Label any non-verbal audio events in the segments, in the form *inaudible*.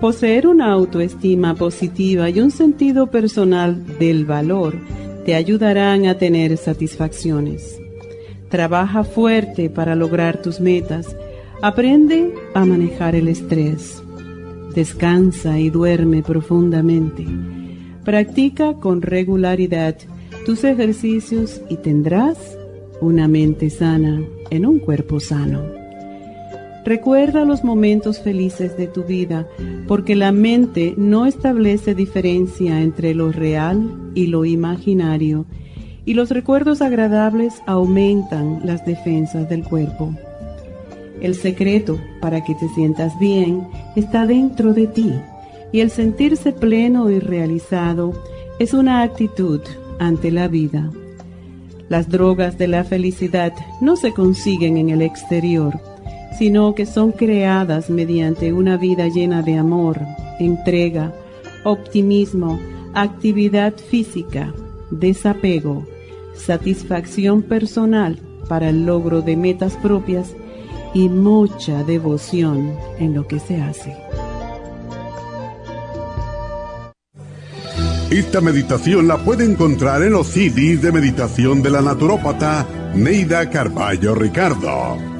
Poseer una autoestima positiva y un sentido personal del valor te ayudarán a tener satisfacciones. Trabaja fuerte para lograr tus metas. Aprende a manejar el estrés. Descansa y duerme profundamente. Practica con regularidad tus ejercicios y tendrás una mente sana en un cuerpo sano. Recuerda los momentos felices de tu vida, porque la mente no establece diferencia entre lo real y lo imaginario, y los recuerdos agradables aumentan las defensas del cuerpo. El secreto para que te sientas bien está dentro de ti, y el sentirse pleno y realizado es una actitud ante la vida. Las drogas de la felicidad no se consiguen en el exterior, sino que son creadas mediante una vida llena de amor, entrega, optimismo, actividad física, desapego, satisfacción personal para el logro de metas propias y mucha devoción en lo que se hace. Esta meditación la puede encontrar en los CDs de meditación de la naturópata Neida Carballo Ricardo.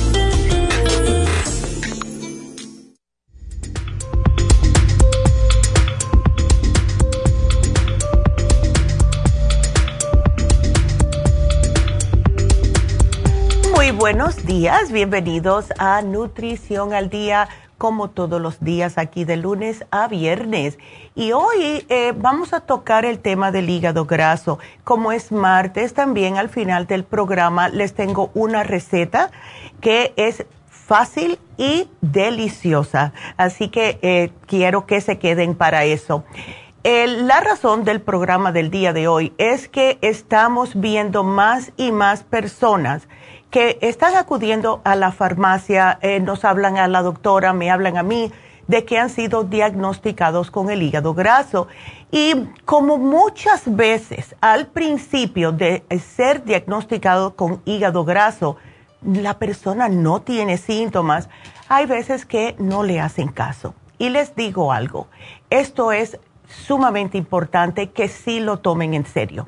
Buenos días, bienvenidos a Nutrición al Día, como todos los días aquí de lunes a viernes. Y hoy eh, vamos a tocar el tema del hígado graso. Como es martes, también al final del programa les tengo una receta que es fácil y deliciosa. Así que eh, quiero que se queden para eso. la razón del programa del día de hoy es que estamos viendo más y más personas que están acudiendo a la farmacia, eh, nos hablan a la doctora, me hablan a mí, de que han sido diagnosticados con el hígado graso. Y como muchas veces al principio de ser diagnosticado con hígado graso, la persona no tiene síntomas, hay veces que no le hacen caso. Y les digo algo, esto es sumamente importante que sí lo tomen en serio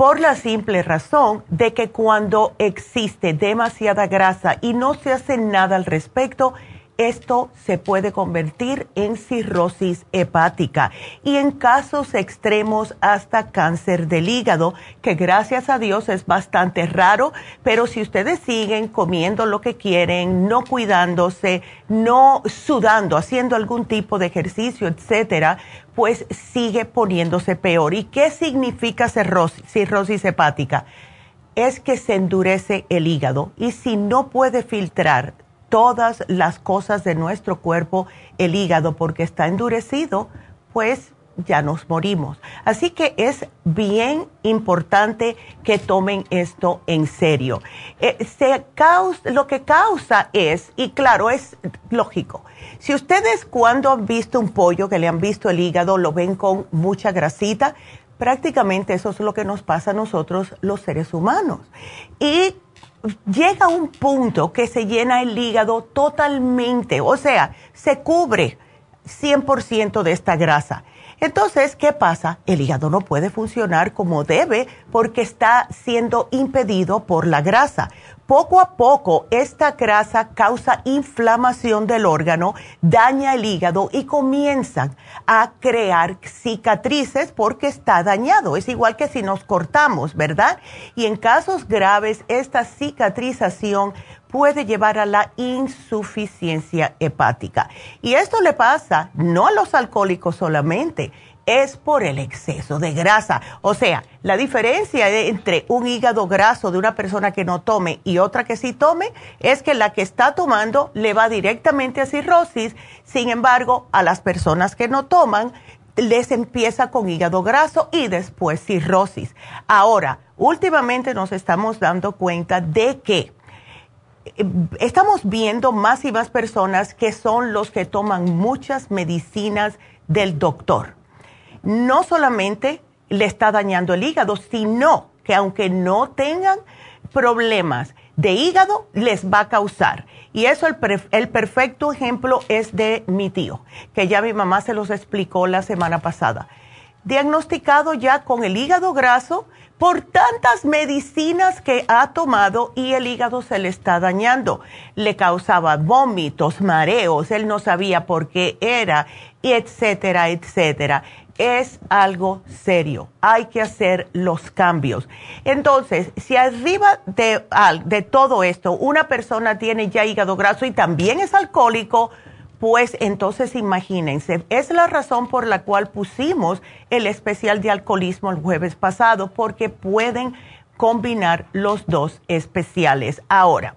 por la simple razón de que cuando existe demasiada grasa y no se hace nada al respecto, esto se puede convertir en cirrosis hepática y en casos extremos hasta cáncer del hígado, que gracias a Dios es bastante raro, pero si ustedes siguen comiendo lo que quieren, no cuidándose, no sudando, haciendo algún tipo de ejercicio, etcétera, pues sigue poniéndose peor. ¿Y qué significa cirrosis, cirrosis hepática? Es que se endurece el hígado y si no puede filtrar todas las cosas de nuestro cuerpo, el hígado, porque está endurecido, pues ya nos morimos. Así que es bien importante que tomen esto en serio. Eh, se lo que causa es, y claro, es lógico, si ustedes cuando han visto un pollo, que le han visto el hígado, lo ven con mucha grasita, prácticamente eso es lo que nos pasa a nosotros los seres humanos. Y llega un punto que se llena el hígado totalmente, o sea, se cubre 100% de esta grasa. Entonces, ¿qué pasa? El hígado no puede funcionar como debe porque está siendo impedido por la grasa. Poco a poco, esta grasa causa inflamación del órgano, daña el hígado y comienzan a crear cicatrices porque está dañado. Es igual que si nos cortamos, ¿verdad? Y en casos graves, esta cicatrización puede llevar a la insuficiencia hepática. Y esto le pasa no a los alcohólicos solamente, es por el exceso de grasa. O sea, la diferencia entre un hígado graso de una persona que no tome y otra que sí tome es que la que está tomando le va directamente a cirrosis, sin embargo, a las personas que no toman les empieza con hígado graso y después cirrosis. Ahora, últimamente nos estamos dando cuenta de que estamos viendo más y más personas que son los que toman muchas medicinas del doctor. No solamente le está dañando el hígado, sino que aunque no tengan problemas de hígado, les va a causar. Y eso el, perfecto ejemplo es de mi tío, que ya mi mamá se los explicó la semana pasada. Diagnosticado ya con el hígado graso, por tantas medicinas que ha tomado y el hígado se le está dañando. Le causaba vómitos, mareos, él no sabía por qué era, etcétera, etcétera. Es algo serio, hay que hacer los cambios. Entonces, si arriba de, de todo esto una persona tiene ya hígado graso y también es alcohólico, pues entonces imagínense, es la razón por la cual pusimos el especial de alcoholismo el jueves pasado, porque pueden combinar los dos especiales. Ahora,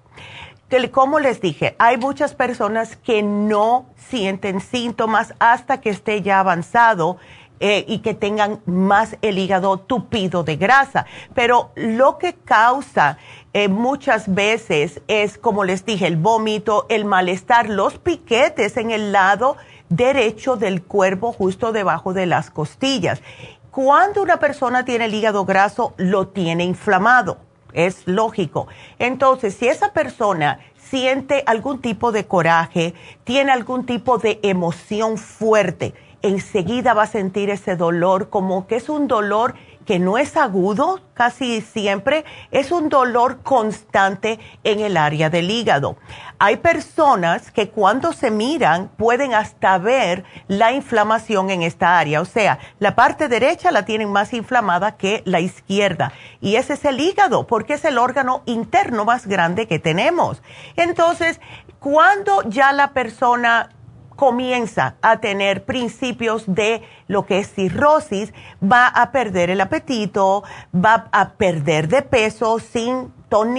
como les dije, hay muchas personas que no sienten síntomas hasta que esté ya avanzado eh, y que tengan más el hígado tupido de grasa. Pero lo que causa eh, muchas veces es, como les dije, el vómito, el malestar, los piquetes en el lado derecho del cuerpo, justo debajo de las costillas. Cuando una persona tiene el hígado graso, lo tiene inflamado. Es lógico. Entonces, si esa persona siente algún tipo de coraje, tiene algún tipo de emoción fuerte, enseguida va a sentir ese dolor como que es un dolor que no es agudo casi siempre, es un dolor constante en el área del hígado. Hay personas que cuando se miran pueden hasta ver la inflamación en esta área, o sea, la parte derecha la tienen más inflamada que la izquierda. Y ese es el hígado, porque es el órgano interno más grande que tenemos. Entonces, cuando ya la persona comienza a tener principios de lo que es cirrosis, va a perder el apetito, va a perder de peso sin ton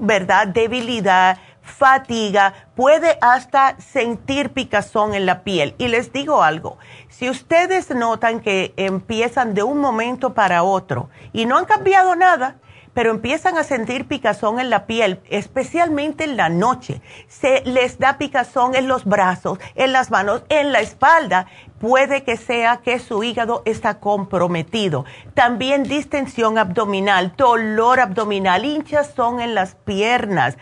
¿verdad? Debilidad, fatiga, puede hasta sentir picazón en la piel. Y les digo algo, si ustedes notan que empiezan de un momento para otro y no han cambiado nada, pero empiezan a sentir picazón en la piel, especialmente en la noche. Se les da picazón en los brazos, en las manos, en la espalda. Puede que sea que su hígado está comprometido. También distensión abdominal, dolor abdominal, hinchazón en las piernas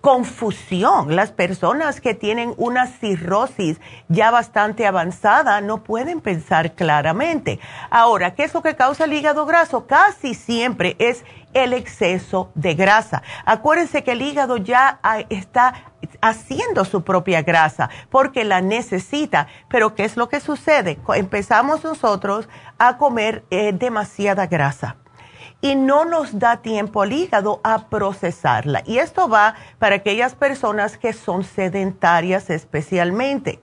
confusión. Las personas que tienen una cirrosis ya bastante avanzada no pueden pensar claramente. Ahora, ¿qué es lo que causa el hígado graso? Casi siempre es el exceso de grasa. Acuérdense que el hígado ya está haciendo su propia grasa porque la necesita. Pero ¿qué es lo que sucede? Empezamos nosotros a comer eh, demasiada grasa y no nos da tiempo al hígado a procesarla. Y esto va para aquellas personas que son sedentarias especialmente.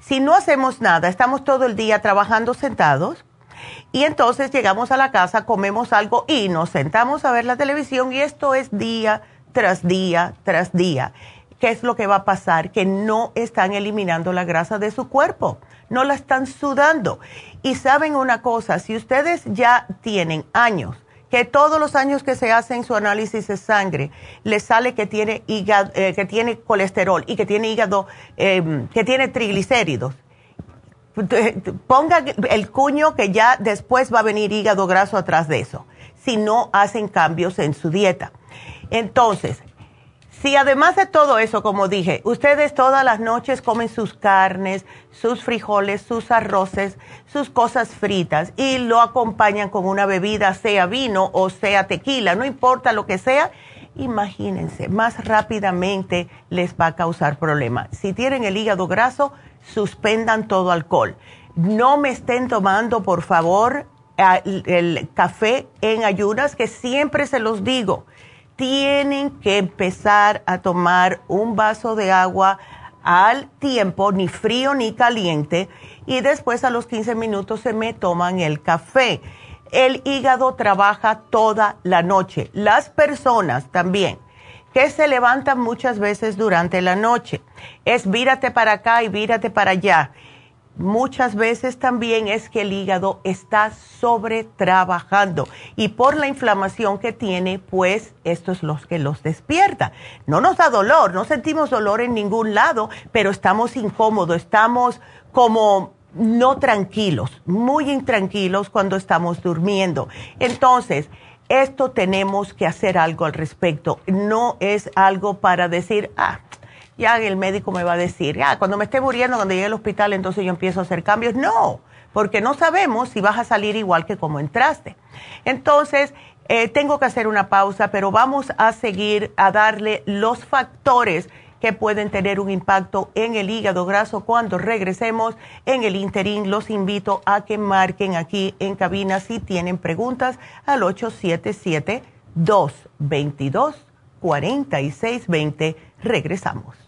Si no hacemos nada, estamos todo el día trabajando sentados y entonces llegamos a la casa, comemos algo y nos sentamos a ver la televisión y esto es día tras día tras día. ¿Qué es lo que va a pasar? Que no están eliminando la grasa de su cuerpo, no la están sudando. Y saben una cosa, si ustedes ya tienen años, que todos los años que se hacen su análisis de sangre les sale que tiene, hígado, eh, que tiene colesterol y que tiene hígado, em, que tiene triglicéridos, ponga el cuño que ya después va a venir hígado graso atrás de eso, si no hacen cambios en su dieta. Entonces, si además de todo eso, como dije, ustedes todas las noches comen sus carnes, sus frijoles, sus arroces, sus cosas fritas y lo acompañan con una bebida, sea vino o sea tequila, no importa lo que sea, imagínense, más rápidamente les va a causar problemas. Si tienen el hígado graso, suspendan todo alcohol. No me estén tomando, por favor, el café en ayunas, que siempre se los digo tienen que empezar a tomar un vaso de agua al tiempo, ni frío ni caliente, y después a los 15 minutos se me toman el café. El hígado trabaja toda la noche. Las personas también que se levantan muchas veces durante la noche, es vírate para acá y vírate para allá muchas veces también es que el hígado está sobretrabajando y por la inflamación que tiene, pues esto es lo que los despierta. No nos da dolor, no sentimos dolor en ningún lado, pero estamos incómodos, estamos como no tranquilos, muy intranquilos cuando estamos durmiendo. Entonces, esto tenemos que hacer algo al respecto. No es algo para decir, ah, ya el médico me va a decir, ya, cuando me esté muriendo, cuando llegue al hospital, entonces yo empiezo a hacer cambios. No, porque no sabemos si vas a salir igual que como entraste. Entonces, eh, tengo que hacer una pausa, pero vamos a seguir a darle los factores que pueden tener un impacto en el hígado graso cuando regresemos. En el interín los invito a que marquen aquí en cabina si tienen preguntas al 877 222 4620. Regresamos.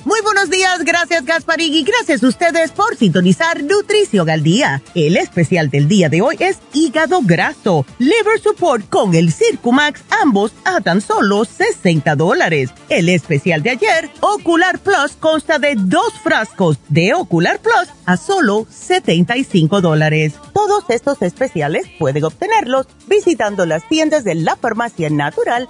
Muy buenos días, gracias Gasparín gracias a ustedes por sintonizar Nutrición al Día. El especial del día de hoy es hígado graso, liver support con el Circumax, ambos a tan solo 60 dólares. El especial de ayer, Ocular Plus, consta de dos frascos de Ocular Plus a solo 75 dólares. Todos estos especiales pueden obtenerlos visitando las tiendas de la farmacia natural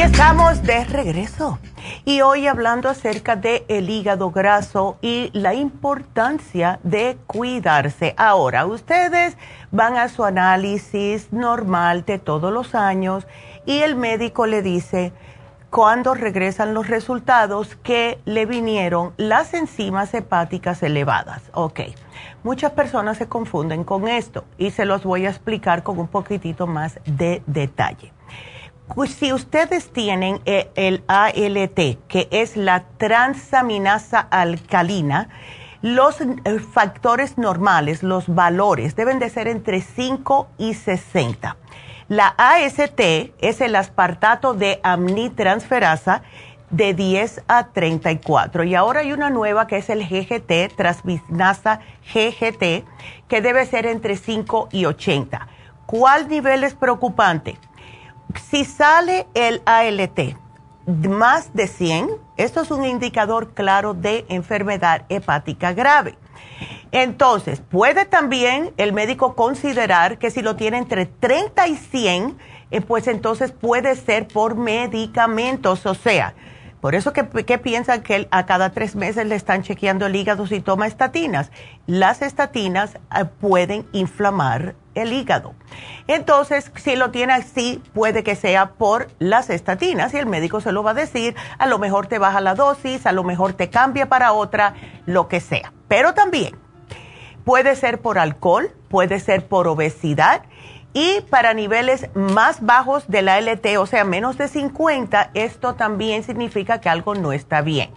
Estamos de regreso. Y hoy hablando acerca del el hígado graso y la importancia de cuidarse. Ahora, ustedes van a su análisis normal de todos los años y el médico le dice cuando regresan los resultados que le vinieron las enzimas hepáticas elevadas. Ok, muchas personas se confunden con esto y se los voy a explicar con un poquitito más de detalle. Pues si ustedes tienen eh, el ALT, que es la transaminasa alcalina, los eh, factores normales, los valores, deben de ser entre 5 y 60. La AST es el aspartato de amnitransferasa de 10 a 34. Y ahora hay una nueva que es el GGT, transminasa GGT, que debe ser entre 5 y 80. ¿Cuál nivel es preocupante? Si sale el ALT más de 100, esto es un indicador claro de enfermedad hepática grave. Entonces, puede también el médico considerar que si lo tiene entre 30 y 100, eh, pues entonces puede ser por medicamentos, o sea, por eso que, piensan que a cada tres meses le están chequeando el hígado si toma estatinas. Las estatinas eh, pueden inflamar el hígado. Entonces, si lo tiene así, puede que sea por las estatinas y el médico se lo va a decir, a lo mejor te baja la dosis, a lo mejor te cambia para otra, lo que sea. Pero también puede ser por alcohol, puede ser por obesidad y para niveles más bajos de la LT, o sea, menos de 50, esto también significa que algo no está bien.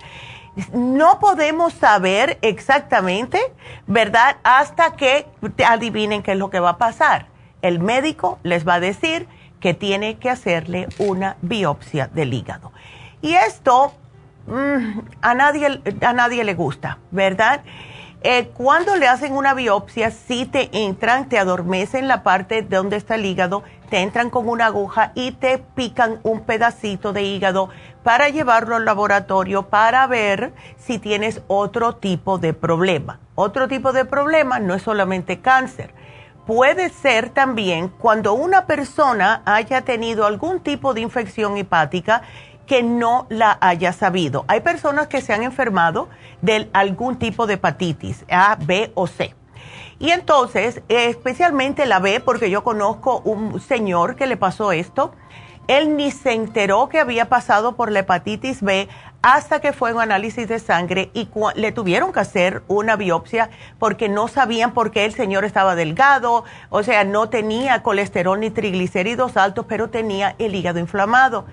No podemos saber exactamente, ¿verdad? Hasta que adivinen qué es lo que va a pasar. El médico les va a decir que tiene que hacerle una biopsia del hígado. Y esto mm, a, nadie, a nadie le gusta, ¿verdad? Eh, cuando le hacen una biopsia, si te entran, te adormecen la parte donde está el hígado, te entran con una aguja y te pican un pedacito de hígado para llevarlo al laboratorio para ver si tienes otro tipo de problema. Otro tipo de problema no es solamente cáncer. Puede ser también cuando una persona haya tenido algún tipo de infección hepática que no la haya sabido. Hay personas que se han enfermado de algún tipo de hepatitis, A, B o C. Y entonces, especialmente la B, porque yo conozco un señor que le pasó esto, él ni se enteró que había pasado por la hepatitis B hasta que fue un análisis de sangre y le tuvieron que hacer una biopsia porque no sabían por qué el señor estaba delgado, o sea, no tenía colesterol ni triglicéridos altos, pero tenía el hígado inflamado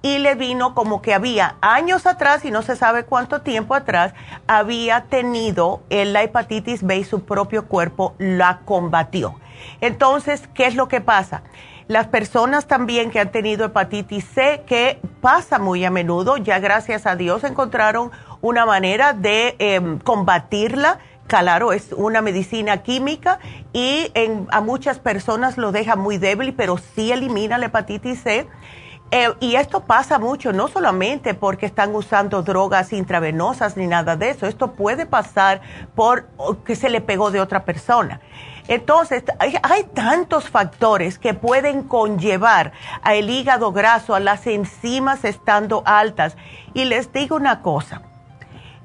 y le vino como que había años atrás, y no se sabe cuánto tiempo atrás, había tenido la hepatitis B y su propio cuerpo la combatió. Entonces, ¿qué es lo que pasa? Las personas también que han tenido hepatitis C, que pasa muy a menudo, ya gracias a Dios encontraron una manera de em, combatirla. Claro, es una medicina química y a muchas personas lo deja muy débil, pero sí elimina la hepatitis C eh, y esto pasa mucho, no solamente porque están usando drogas intravenosas ni nada de eso, esto puede pasar por que se le pegó de otra persona. Entonces, hay, tantos factores que pueden conllevar al hígado graso, a las enzimas estando altas. Y les digo una cosa,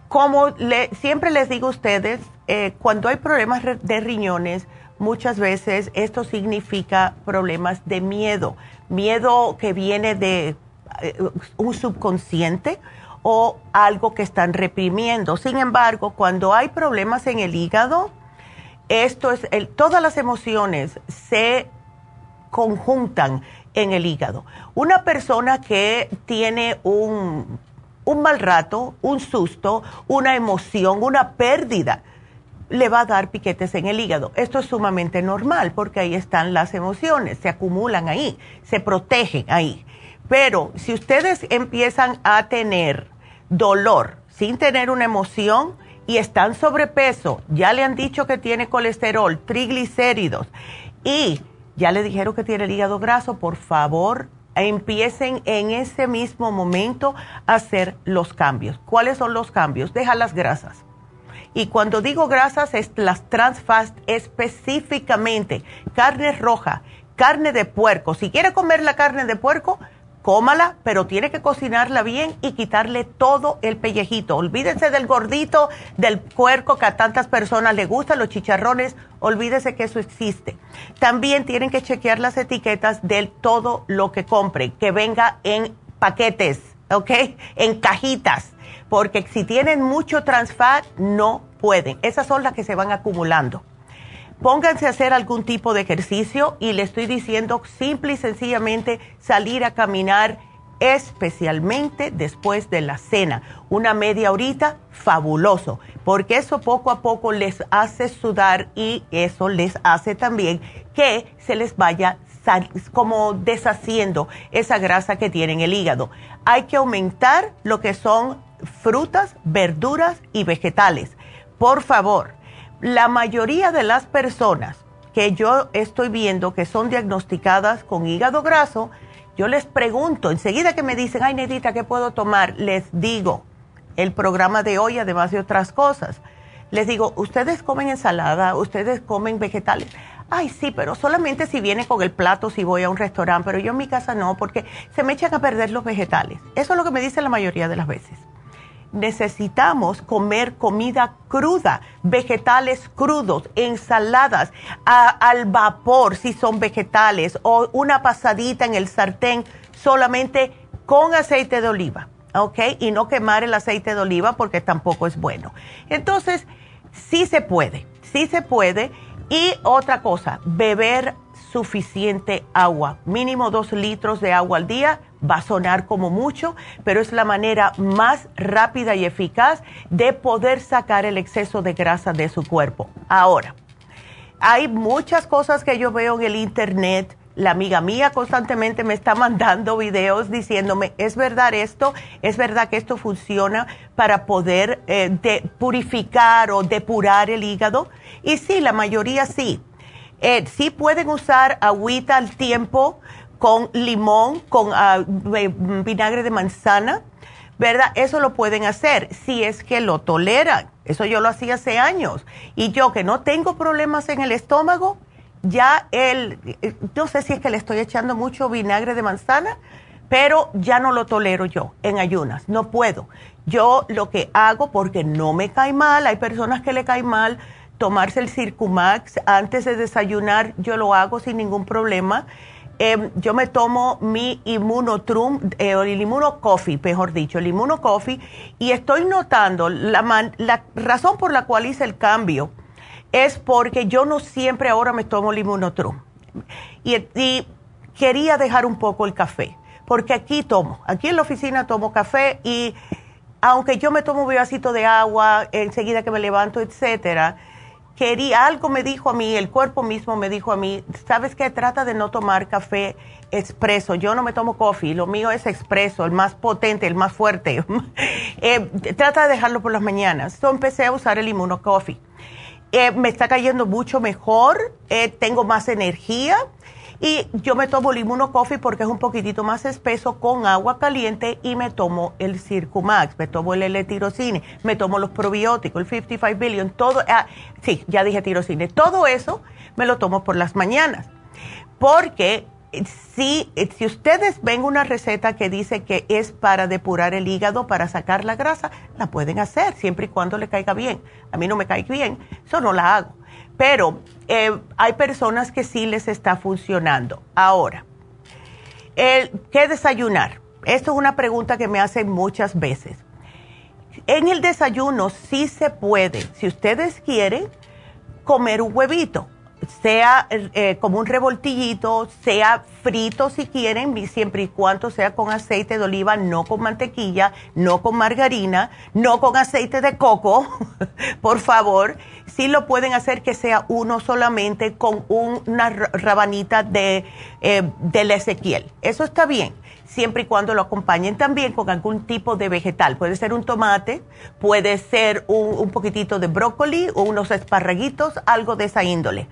como siempre les digo a ustedes, eh, cuando hay problemas de riñones, muchas veces esto significa problemas de miedo miedo que viene de eh, un subconsciente o algo que están reprimiendo. Sin embargo, cuando hay problemas en el hígado, esto es todas las emociones se conjuntan en el hígado. Una persona que tiene un, un mal rato, un susto, una emoción, una pérdida, le va a dar piquetes en el hígado. Esto es sumamente normal porque ahí están las emociones, se acumulan ahí, se protegen ahí. Pero si ustedes empiezan a tener dolor sin tener una emoción y están sobrepeso, ya le han dicho que tiene colesterol, triglicéridos y ya le dijeron que tiene el hígado graso, por favor empiecen en ese mismo momento a hacer los cambios. ¿Cuáles son los cambios? Deja las grasas. Y cuando digo grasas, es las trans fast específicamente. Carne roja, carne de puerco. Si quiere comer la carne de puerco, cómala, pero tiene que cocinarla bien y quitarle todo el pellejito. Olvídese del gordito, del puerco que a tantas personas le gustan, los chicharrones, olvídese que eso existe. También tienen que chequear las etiquetas de todo lo que compren, que venga en paquetes, ¿ok? En cajitas, porque si tienen mucho trans fat, no pueden. Esas son las que se van acumulando pónganse a hacer algún tipo de ejercicio y le estoy diciendo simple y sencillamente salir a caminar especialmente después de la cena. Una media horita, fabuloso, porque eso poco a poco les hace sudar y eso les hace también que se les vaya como deshaciendo esa grasa que tiene en el hígado. Hay que aumentar lo que son frutas, verduras y vegetales. Por favor, la mayoría de las personas que yo estoy viendo que son diagnosticadas con hígado graso, yo les pregunto, enseguida que me dicen, ay, Nedita, ¿qué puedo tomar? Les digo, el programa de hoy, además de otras cosas, les digo, ustedes comen ensalada, ustedes comen vegetales. Ay, sí, pero solamente si viene con el plato, si voy a un restaurante, pero yo en mi casa no, porque se me echan a perder los vegetales. Eso es lo que me dicen la mayoría de las veces necesitamos comer comida cruda, vegetales crudos, ensaladas al vapor si son vegetales o una pasadita en el sartén solamente con aceite de oliva, ¿ok? Y no quemar el aceite de oliva porque tampoco es bueno. Entonces, sí se puede, sí se puede. Y otra cosa, beber suficiente agua, mínimo dos litros de agua al día va a sonar como mucho, pero es la manera más rápida y eficaz de poder sacar el exceso de grasa de su cuerpo. Ahora, hay muchas cosas que yo veo en el internet. La amiga mía constantemente me está *laughs* mandando videos diciéndome, ¿es verdad esto? ¿Es verdad que esto funciona para poder eh, purificar o depurar el hígado? Y sí, la mayoría sí. Eh, sí pueden usar agüita al tiempo con limón, con ah, vinagre de manzana, ¿verdad? Eso lo pueden hacer si es que lo toleran. Eso yo lo hacía hace años. Y yo que no tengo problemas en el estómago, ya el, eh, no sé si es que le estoy echando mucho vinagre de manzana, pero ya no lo tolero yo en ayunas, no puedo. Yo lo que hago, porque no me cae mal, hay personas que le cae mal tomarse el Circumax antes de desayunar, yo lo hago sin ningún problema Em, yo me tomo mi Immunotrum, eh, el Immuno Coffee, mejor dicho, el Immuno Coffee, y estoy notando, la, la razón por la cual hice el cambio es porque yo no siempre ahora me tomo el Immunotrum. Y, y quería dejar un poco el café, porque aquí tomo, aquí en la oficina tomo café y aunque yo me tomo un vasito de agua enseguida que me levanto, etcétera, quería, algo me dijo a mí, el cuerpo mismo me dijo a mí, ¿sabes qué? Trata de no tomar café expreso. Yo no me tomo coffee, lo mío es expreso, el más potente, el más fuerte. *laughs* Eh, trata de dejarlo por las mañanas. Entonces empecé a usar el Immuno Coffee. Eh, me está cayendo mucho mejor, eh, tengo más energía y yo me tomo el Immuno Coffee porque es un poquitito más espeso con agua caliente y me tomo el Circumax, me tomo el L-tirocine, me tomo los probióticos, el 55 billion, todo, ah, sí, ya dije tirocine, todo eso me lo tomo por las mañanas. Porque si, si ustedes ven una receta que dice que es para depurar el hígado, para sacar la grasa, la pueden hacer siempre y cuando le caiga bien. A mí no me cae bien, eso no la hago. Pero eh, hay personas que sí les está funcionando. Ahora, ¿qué desayunar? Esto es una pregunta que me hacen muchas veces. En el desayuno sí se puede, si ustedes quieren, comer un huevito, sea eh, como un revoltillito, sea frito si quieren, siempre y cuando sea con aceite de oliva, no con mantequilla, no con margarina, no con aceite de coco, *laughs* por favor sí lo pueden hacer que sea uno solamente con una rabanita de, eh, del Ezequiel. Eso está bien, siempre y cuando lo acompañen también con algún tipo de vegetal. Puede ser un tomate, puede ser un, poquitito de brócoli o unos esparraguitos, algo de esa índole.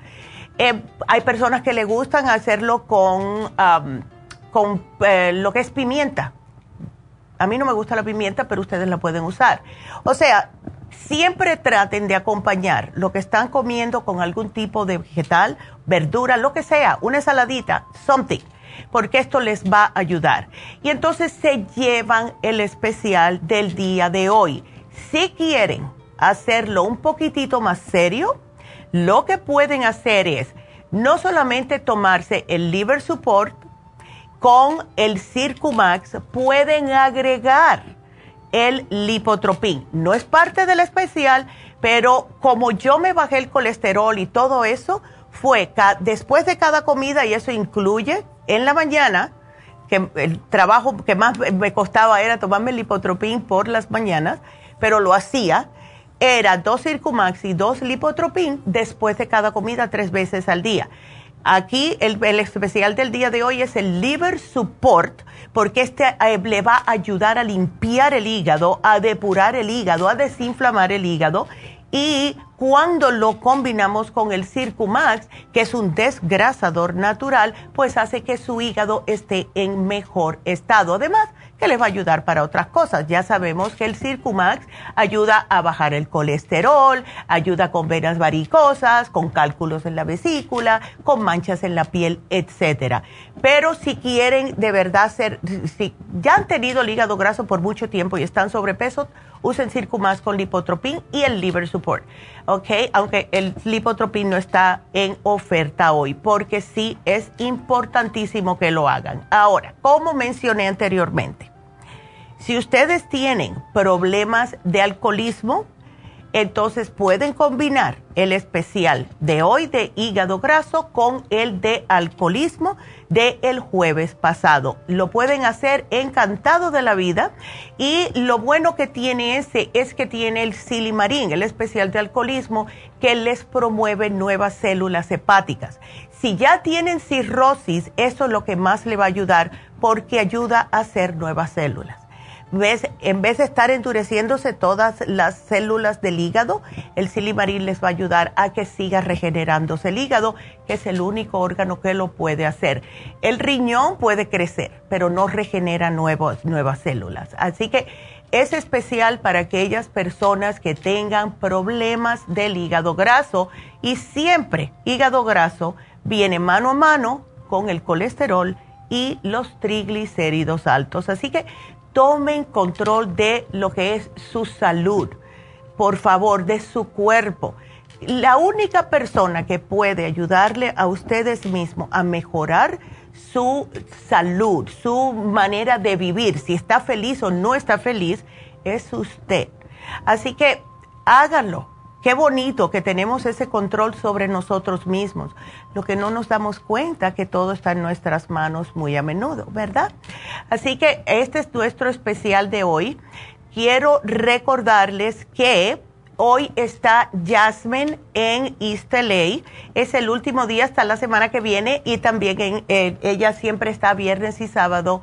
Eh, hay personas que le gustan hacerlo con, con eh, lo que es pimienta. A mí no me gusta la pimienta, pero ustedes la pueden usar. O sea, siempre traten de acompañar lo que están comiendo con algún tipo de vegetal, verdura, lo que sea, una ensaladita, something, porque esto les va a ayudar. Y entonces se llevan el especial del día de hoy. Si quieren hacerlo un poquitito más serio, lo que pueden hacer es no solamente tomarse el liver support con el Circumax, pueden agregar el lipotropín. No es parte del especial, pero como yo me bajé el colesterol y todo eso, fue después de cada comida, y eso incluye en la mañana, que el trabajo que más me costaba era tomarme el lipotropín por las mañanas, pero lo hacía, era dos Circumax y dos lipotropín después de cada comida tres veces al día. Aquí el, especial del día de hoy es el Liver Support, porque este eh, le va a ayudar a limpiar el hígado, a depurar el hígado, a desinflamar el hígado. Y cuando lo combinamos con el Circumax, que es un desgrasador natural, pues hace que su hígado esté en mejor estado. Además, que les va a ayudar para otras cosas. Ya sabemos que el Circumax ayuda a bajar el colesterol, ayuda con venas varicosas, con cálculos en la vesícula, con manchas en la piel, etcétera. Pero si quieren de verdad ser, si ya han tenido el hígado graso por mucho tiempo y están sobrepeso, usen Circumax con lipotropin y el liver support. ¿Ok? Aunque el lipotropin no está en oferta hoy, porque sí es importantísimo que lo hagan. Ahora, como mencioné anteriormente, si ustedes tienen problemas de alcoholismo, entonces pueden combinar el especial de hoy de hígado graso con el de alcoholismo de el jueves pasado. Lo pueden hacer encantado de la vida y lo bueno que tiene ese es que tiene el silimarín, el especial de alcoholismo, que les promueve nuevas células hepáticas. Si ya tienen cirrosis, eso es lo que más le va a ayudar porque ayuda a hacer nuevas células en vez de estar endureciéndose todas las células del hígado, el silimarín les va a ayudar a que siga regenerándose el hígado, que es el único órgano que lo puede hacer. El riñón puede crecer, pero no regenera nuevas células. Así que es especial para aquellas personas que tengan problemas del hígado graso y siempre hígado graso viene mano a mano con el colesterol y los triglicéridos altos. Así que tomen control de lo que es su salud, por favor, de su cuerpo. La única persona que puede ayudarle a ustedes mismos a mejorar su salud, su manera de vivir, si está feliz o no está feliz, es usted. Así que háganlo Qué bonito que tenemos ese control sobre nosotros mismos. Lo que no nos damos cuenta que todo está en nuestras manos muy a menudo, ¿verdad? Así que este es nuestro especial de hoy. Quiero recordarles que hoy está Jasmine en East LA. Es el último día hasta la semana que viene y también en, eh, ella siempre está viernes y sábado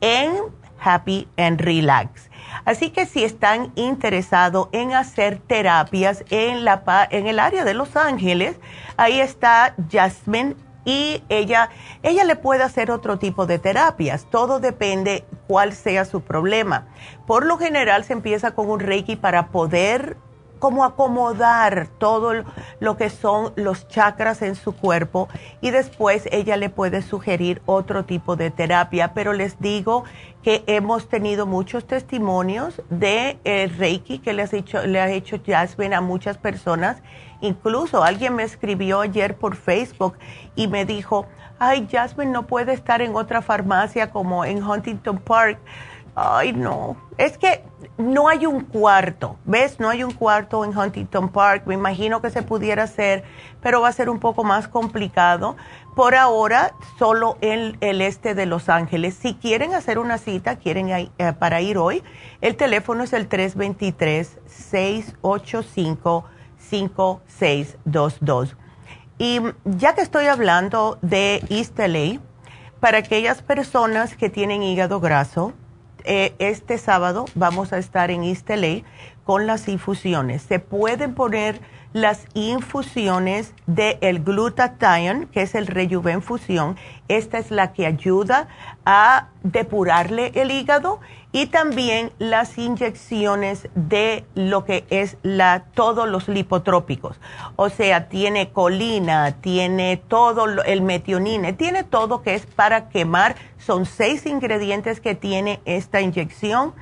en Happy and Relax. Así que si están interesados en hacer terapias en, la, en el área de Los Ángeles, ahí está Jasmine y ella, ella le puede hacer otro tipo de terapias. Todo depende cuál sea su problema. Por lo general se empieza con un Reiki para poder como acomodar todo lo que son los chakras en su cuerpo y después ella le puede sugerir otro tipo de terapia, pero les digo que hemos tenido muchos testimonios de eh, Reiki que le, has hecho, le ha hecho Jasmine a muchas personas. Incluso alguien me escribió ayer por Facebook y me dijo, ay, Jasmine no puede estar en otra farmacia como en Huntington Park. Ay, no. Es que no hay un cuarto, ¿ves? No hay un cuarto en Huntington Park. Me imagino que se pudiera hacer, pero va a ser un poco más complicado por ahora solo en el este de Los Ángeles. Si quieren hacer una cita, quieren eh, para ir hoy, el teléfono es el 323-685. 5622. Y ya que estoy hablando de East LA, para aquellas personas que tienen hígado graso, eh, este sábado vamos a estar en LA con las infusiones. Se pueden poner las infusiones del el glutathione, que es el rejuven fusión. Esta es la que ayuda a depurarle el hígado y también las inyecciones de lo que es la, todos los lipotrópicos. O sea, tiene colina, tiene todo el metionine, tiene todo que es para quemar. Son seis ingredientes que tiene esta inyección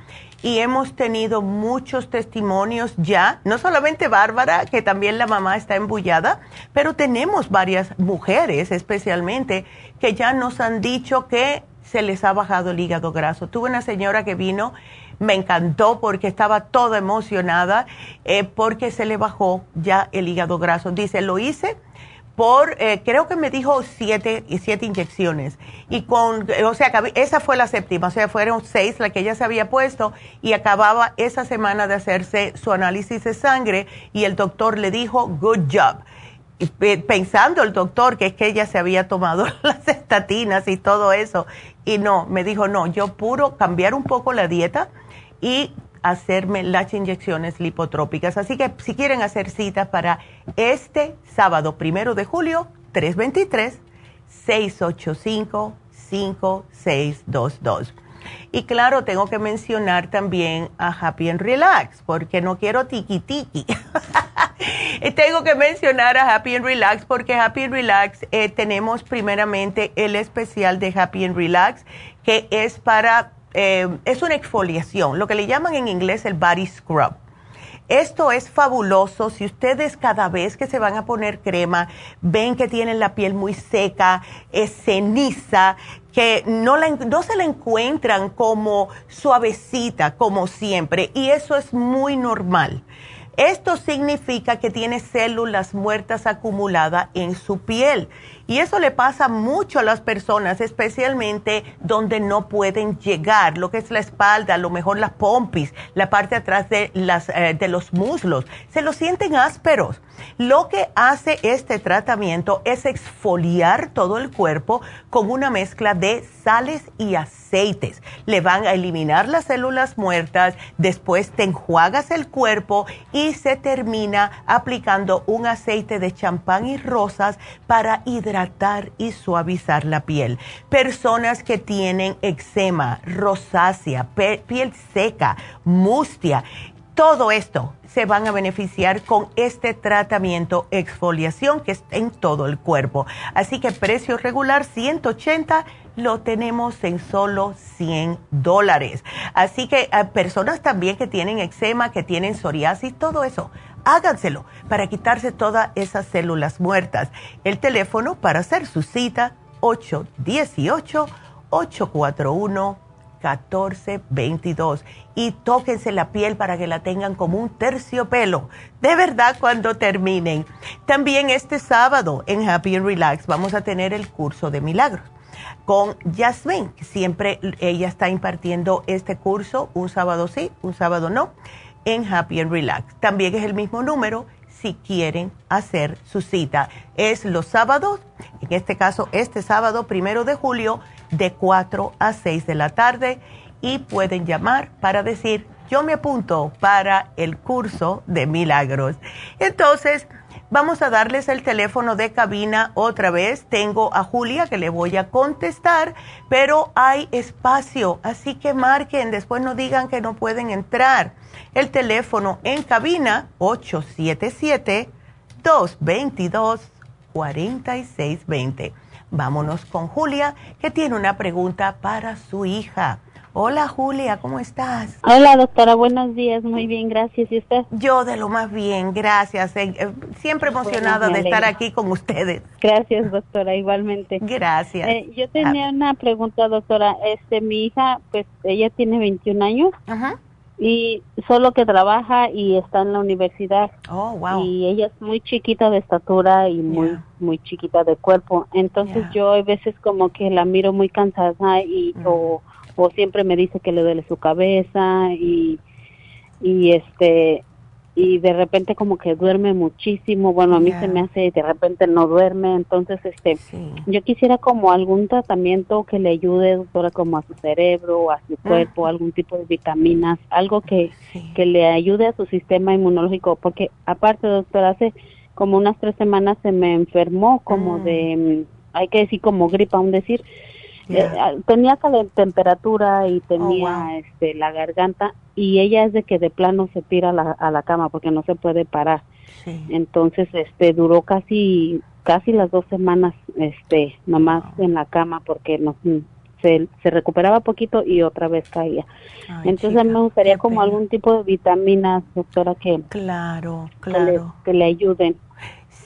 y hemos tenido muchos testimonios ya, no solamente Bárbara, que también la mamá está embullada, pero tenemos varias mujeres especialmente que ya nos han dicho que se les ha bajado el hígado graso. Tuve una señora que vino, me encantó porque estaba toda emocionada eh, porque se le bajó ya el hígado graso. Dice, lo hice por, eh, creo que me dijo siete, siete inyecciones. Y con, o sea, esa fue la séptima, o sea, fueron seis la que ella se había puesto y acababa esa semana de hacerse su análisis de sangre y el doctor le dijo, good job. Pensando el doctor que es que ella se había tomado *laughs* las estatinas y todo eso. Y no, me dijo, no, yo puro cambiar un poco la dieta y hacerme las inyecciones lipotrópicas. Así que si quieren hacer cita para este sábado primero de julio, 323-685-5622. Y claro, tengo que mencionar también a Happy and Relax, porque no quiero tiki tiki. *laughs* tengo que mencionar a Happy and Relax, porque Happy and Relax eh, tenemos primeramente el especial de Happy and Relax, que es para eh, es una exfoliación, lo que le llaman en inglés el body scrub. Esto es fabuloso. Si ustedes cada vez que se van a poner crema ven que tienen la piel muy seca, es ceniza, que no, se la encuentran como suavecita como siempre, y eso es muy normal. Esto significa que tiene células muertas acumuladas en su piel. Y eso le pasa mucho a las personas, especialmente donde no pueden llegar, lo que es la espalda, a lo mejor las pompis, la parte atrás de, las, eh, de los muslos. Se lo sienten ásperos. Lo que hace este tratamiento es exfoliar todo el cuerpo con una mezcla de sales y aceites. Le van a eliminar las células muertas, después te enjuagas el cuerpo y se termina aplicando un aceite de champán y rosas para hidratar y suavizar la piel. Personas que tienen eczema, rosácea, piel seca, mustia, todo esto se van a beneficiar con este tratamiento exfoliación que es en todo el cuerpo. Así que precio regular 180 lo tenemos en solo 100 dólares. Así que a personas también que tienen eczema, que tienen psoriasis, todo eso, háganselo para quitarse todas esas células muertas. El teléfono para hacer su cita 818 841 1422 y tóquense la piel para que la tengan como un terciopelo. De verdad cuando terminen. También este sábado en Happy and Relax vamos a tener el curso de milagros con Jasmine. Siempre ella está impartiendo este curso un sábado sí, un sábado no, en Happy and Relax. También es el mismo número si quieren hacer su cita. Es los sábados, en este caso este sábado primero de julio de 4 a 6 de la tarde y pueden llamar para decir, yo me apunto para el curso de milagros. Entonces, vamos a darles el teléfono de cabina otra vez. Tengo a Julia que le voy a contestar, pero hay espacio, así que marquen, después no digan que no pueden entrar. El teléfono en cabina 877 222 4620. Vámonos con Julia, que tiene una pregunta para su hija. Hola Julia, ¿cómo estás? Hola doctora, buenos días, muy bien, gracias. ¿Y usted? Yo de lo más bien, gracias. Eh, eh, siempre emocionada de estar aquí con ustedes. Gracias doctora, igualmente. Gracias. Eh, yo tenía una pregunta doctora, este, mi hija, pues ella tiene 21 años. Ajá y solo que trabaja y está en la universidad. Oh, wow. Y ella es muy chiquita de estatura y muy muy chiquita de cuerpo. Entonces yo a veces como que la miro muy cansada y mm. o, o, siempre me dice que le duele su cabeza y y este y de repente como que duerme muchísimo. Bueno, a mí se me hace de repente no duerme, entonces este yo quisiera como algún tratamiento que le ayude, doctora, como a su cerebro, a su cuerpo, algún tipo de vitaminas, algo que que le ayude a su sistema inmunológico, porque aparte, doctora, hace como unas tres semanas se me enfermó como mm. de hay que decir como gripa, aún decir eh, ah, tenía temperatura y tenía oh, este la garganta y ella es de que de plano se tira a la, a la cama porque no se puede parar. Entonces este duró casi casi las dos semanas este nomás en la cama porque no se, se recuperaba poquito y otra vez caía. Entonces me gustaría como algún tipo de vitaminas doctora que claro claro. que le ayuden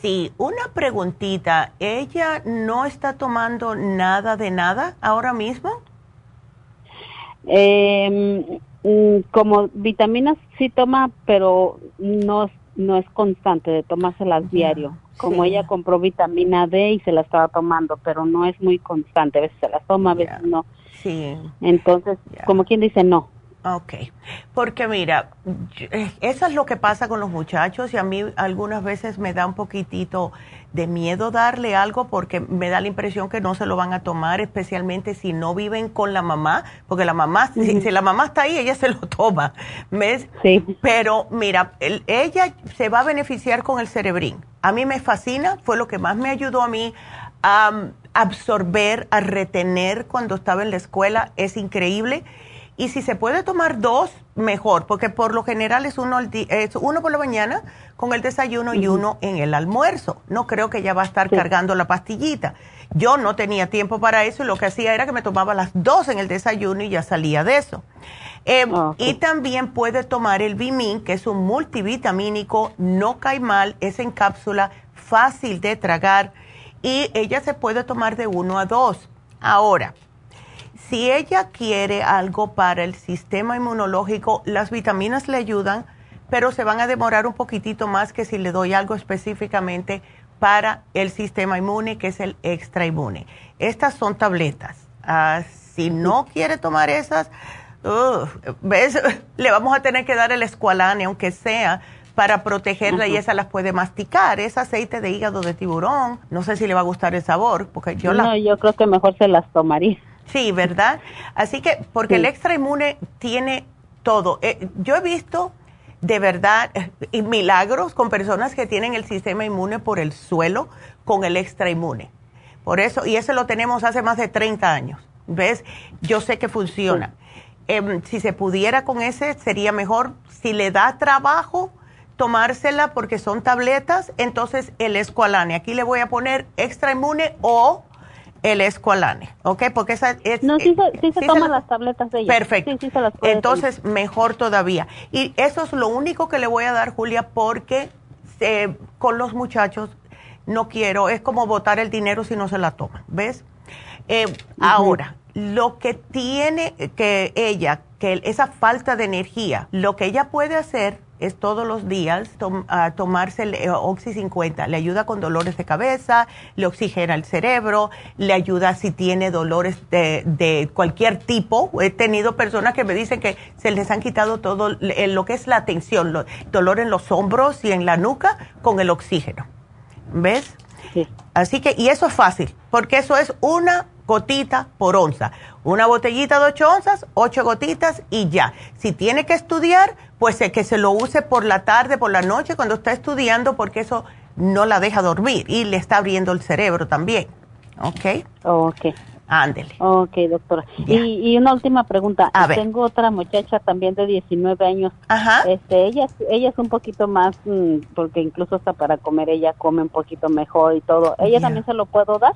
Sí, una preguntita. ¿Ella no está tomando nada de nada ahora mismo? Eh, como vitaminas sí toma, pero no, no es constante de tomárselas diario. Como ella compró vitamina D y se la estaba tomando, pero no es muy constante. A veces se la toma, a veces no. Sí. Entonces, como quien dice, no. Ok, porque mira, eh, eso es lo que pasa con los muchachos y a mí algunas veces me da un poquitito de miedo darle algo porque me da la impresión que no se lo van a tomar, especialmente si no viven con la mamá, porque la mamá, si, la mamá está ahí, ella se lo toma, ¿ves? Sí. Pero mira, ella se va a beneficiar con el cerebrín. A mí me fascina, fue lo que más me ayudó a mí a absorber, a retener cuando estaba en la escuela, es increíble y si se puede tomar dos, mejor, porque por lo general es uno, es uno por la mañana con el desayuno y uno en el almuerzo. No creo que ella va a estar cargando la pastillita. Yo no tenía tiempo para eso y lo que hacía era que me tomaba las dos en el desayuno y ya salía de eso. Em, ah, y también puede tomar el Bimin, que es un multivitamínico, no cae mal, es en cápsula, fácil de tragar y ella se puede tomar de uno a dos. Ahora, si ella quiere algo para el sistema inmunológico, las vitaminas le ayudan, pero se van a demorar un poquitito más que si le doy algo específicamente para el sistema inmune, que es el extra inmune. Estas son tabletas. Ah, si no *laughs* quiere tomar esas, ¿ves? *laughs* le vamos a tener que dar el escualane, aunque sea para protegerla y esa las puede masticar. Es aceite de hígado de tiburón. No sé si le va a gustar el sabor, porque yo no, yo creo que mejor se las tomaría. Sí, ¿verdad? Así que, porque el extra inmune tiene todo. Eh, yo he visto de verdad y milagros con personas que tienen el sistema inmune por el suelo con el extra inmune. Por eso, y eso lo tenemos hace más de 30 años. ¿Ves? Yo sé que funciona. Em, si se pudiera con ese, sería mejor. Si le da trabajo tomársela porque son tabletas, entonces el escualane. Aquí le voy a poner extra inmune o el escualane, ¿ok? Porque esa es... No, sí, se, sí se toman las tabletas de ella. Perfecto. Sí, se las Entonces, mejor todavía. Y eso es lo único que le voy a dar, Julia, porque eh, con los muchachos no quiero, es como botar el dinero si no se la toman, ¿ves? Eh, ahora, lo que tiene que ella, que esa falta de energía, lo que ella puede hacer es todos los días tomarse el eh, Oxy 50. Le ayuda con dolores de cabeza, le oxigena el cerebro, le ayuda si tiene dolores de, cualquier tipo. He tenido personas que me dicen que se les han quitado todo lo que es la tensión, dolor en los hombros y en la nuca con el oxígeno. ¿Ves? Sí. Así que, y eso es fácil, porque eso es una gotita por onza. Una botellita de 8 onzas, 8 gotitas y ya. Si tiene que estudiar, pues que se lo use por la tarde, por la noche, cuando está estudiando, porque eso no la deja dormir y le está abriendo el cerebro también. ¿Ok? Ok. Ándele. Ok, doctora. Y, una última pregunta. Tengo otra muchacha también de 19 años. Ajá. Este, ella, ella es un poquito más, mm, porque incluso hasta para comer ella come un poquito mejor y todo. ¿Ella también se lo puedo dar?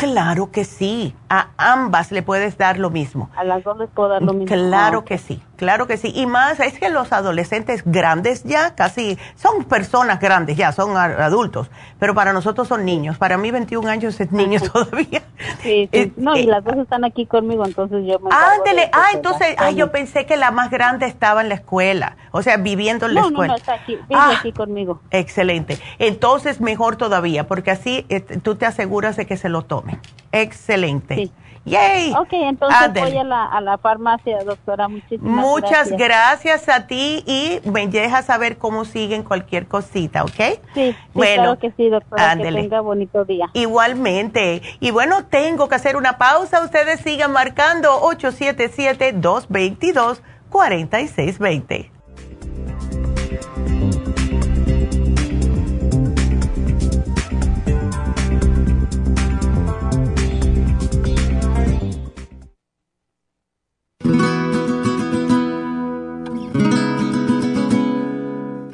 Claro que sí, a ambas le puedes dar lo mismo. A las dos les puedo dar lo mismo. Claro que sí, claro que sí. Y más, es que los adolescentes grandes ya casi son personas grandes, ya son adultos, pero para nosotros son niños. Para mí 21 años es niño *laughs* todavía. Sí, sí. no, y las dos están aquí conmigo, entonces yo me... Ándele, ah, entonces, ah, yo pensé que la más grande estaba en la escuela, o sea, viviendo en la escuela. No, no, está aquí, vive ah, aquí conmigo. Excelente. Entonces, mejor todavía, porque así eh, tú te aseguras de que se lo tome. Excelente. ¡Yay! Ok, entonces voy a la, a la, farmacia, doctora. Muchísimas Muchas gracias. a ti y me dejas saber cómo siguen cualquier cosita, ¿ok? Sí, bueno, claro que sí, doctora. Que tenga bonito día. Igualmente. Y bueno, tengo que hacer una pausa. Ustedes sigan marcando 877-222-4620.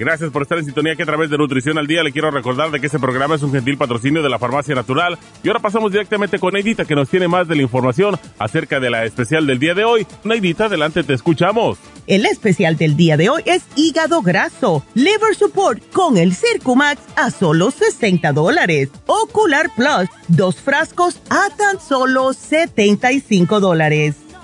Gracias por estar en sintonía que a través de Nutrición al Día le quiero recordar de que este programa es un gentil patrocinio de la Farmacia Natural. Y ahora pasamos directamente con Neidita que nos tiene más de la información acerca de la especial del día de hoy. Neidita, adelante, te escuchamos. El especial del día de hoy es hígado graso, liver support con el Circumax a solo 60 dólares. Ocular Plus, dos frascos a tan solo 75 dólares.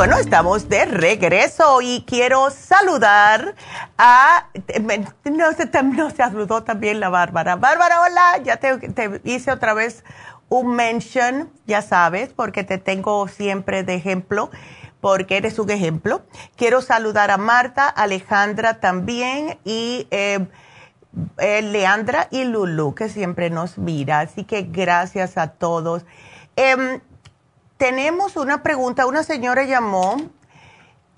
Bueno, estamos de regreso y quiero saludar a, no se, no saludó también la Bárbara. Bárbara, hola, ya te, te hice otra vez un mention, ya sabes, porque te tengo siempre de ejemplo, porque eres un ejemplo. Quiero saludar a Marta, Alejandra también y eh, eh, Leandra y Lulu, que siempre nos mira. Así que gracias a todos. Em, tenemos una pregunta, una señora llamó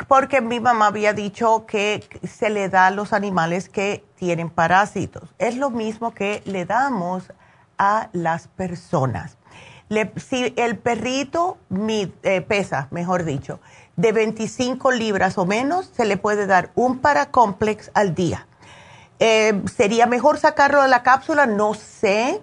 porque mi mamá había dicho que se le da a los animales que tienen parásitos. Es lo mismo que le damos a las personas. si el perrito eh, pesa, mejor dicho, de 25 libras o menos, se le puede dar un paracomplex al día. Eh, ¿Sería mejor sacarlo de la cápsula? No sé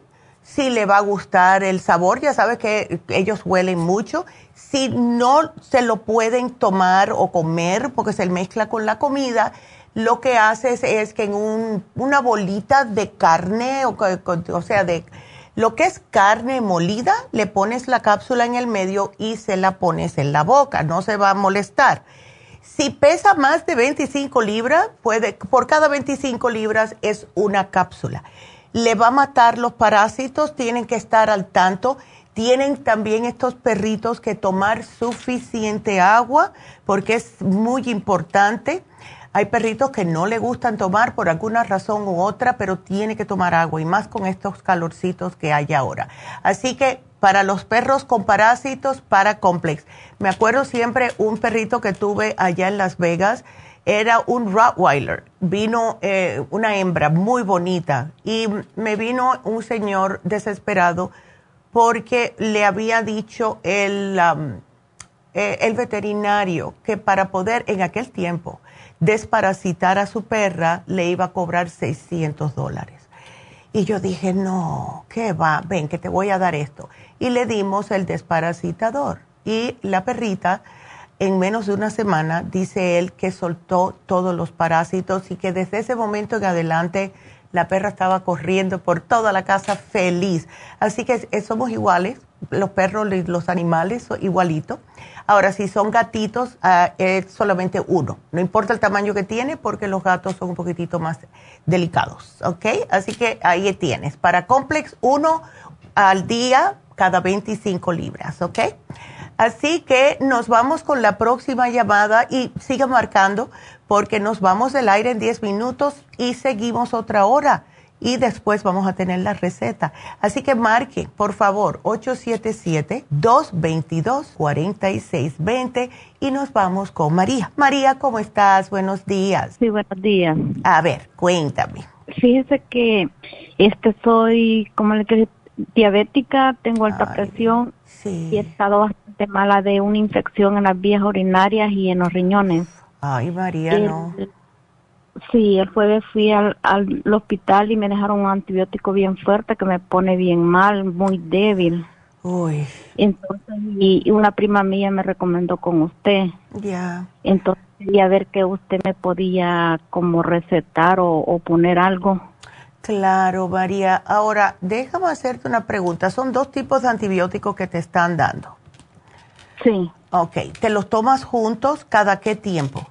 si le va a gustar el sabor, ya sabes que ellos huelen mucho. Si no se lo pueden tomar o comer porque se mezcla con la comida, lo que haces es que en una bolita de carne, o, o sea, de lo que es carne molida, le pones la cápsula en el medio y se la pones en la boca, no se va a molestar. Si pesa más de 25 libras, puede, por cada 25 libras es una cápsula le va a matar los parásitos, tienen que estar al tanto. Tienen también estos perritos que tomar suficiente agua porque es muy importante. Hay perritos que no le gustan tomar por alguna razón u otra, pero tiene que tomar agua y más con estos calorcitos que hay ahora. Así que para los perros con parásitos, para complex. Me acuerdo siempre un perrito que tuve allá en Las Vegas era un Rottweiler. Vino eh, una hembra muy bonita y me vino un señor desesperado porque le había dicho el, um, eh, el veterinario que para poder, en aquel tiempo, desparasitar a su perra, le iba a cobrar 600 dólares. Y yo dije, no, ¿qué va? Ven, que te voy a dar esto. Y le dimos el desparasitador. Y la perrita, en menos de una semana, dice él que soltó todos los parásitos y que desde ese momento en adelante la perra estaba corriendo por toda la casa feliz. Así que somos iguales, los perros y los animales son igualitos. Ahora, si son gatitos, ah, es solamente uno. No importa el tamaño que tiene, porque los gatos son un poquitito más delicados, ¿ok? Así que ahí tienes. Para Complex, uno al día cada 25 libras, ¿ok? Así que nos vamos con la próxima llamada y siga marcando porque nos vamos del aire en 10 minutos y seguimos otra hora y después vamos a tener la receta. Así que marque, por favor, 877-222-4620 y nos vamos con María. María, ¿cómo estás? Buenos días. Sí, buenos días. A ver, cuéntame. Fíjese que este soy, como le dije, diabética, tengo alta presión y he estado bastante mala de una infección en las vías urinarias y en los riñones. Ay, María, no. Sí, el jueves fui al, al, hospital y me dejaron un antibiótico bien fuerte que me pone bien mal, muy débil. Uy. Entonces, y, una prima mía me recomendó con usted. Ya. Entonces, quería ver que usted me podía como recetar o, o poner algo. Claro, María. Ahora, déjame hacerte una pregunta. Son dos tipos de antibióticos que te están dando. Sí. Ok. ¿Te los tomas juntos cada qué tiempo?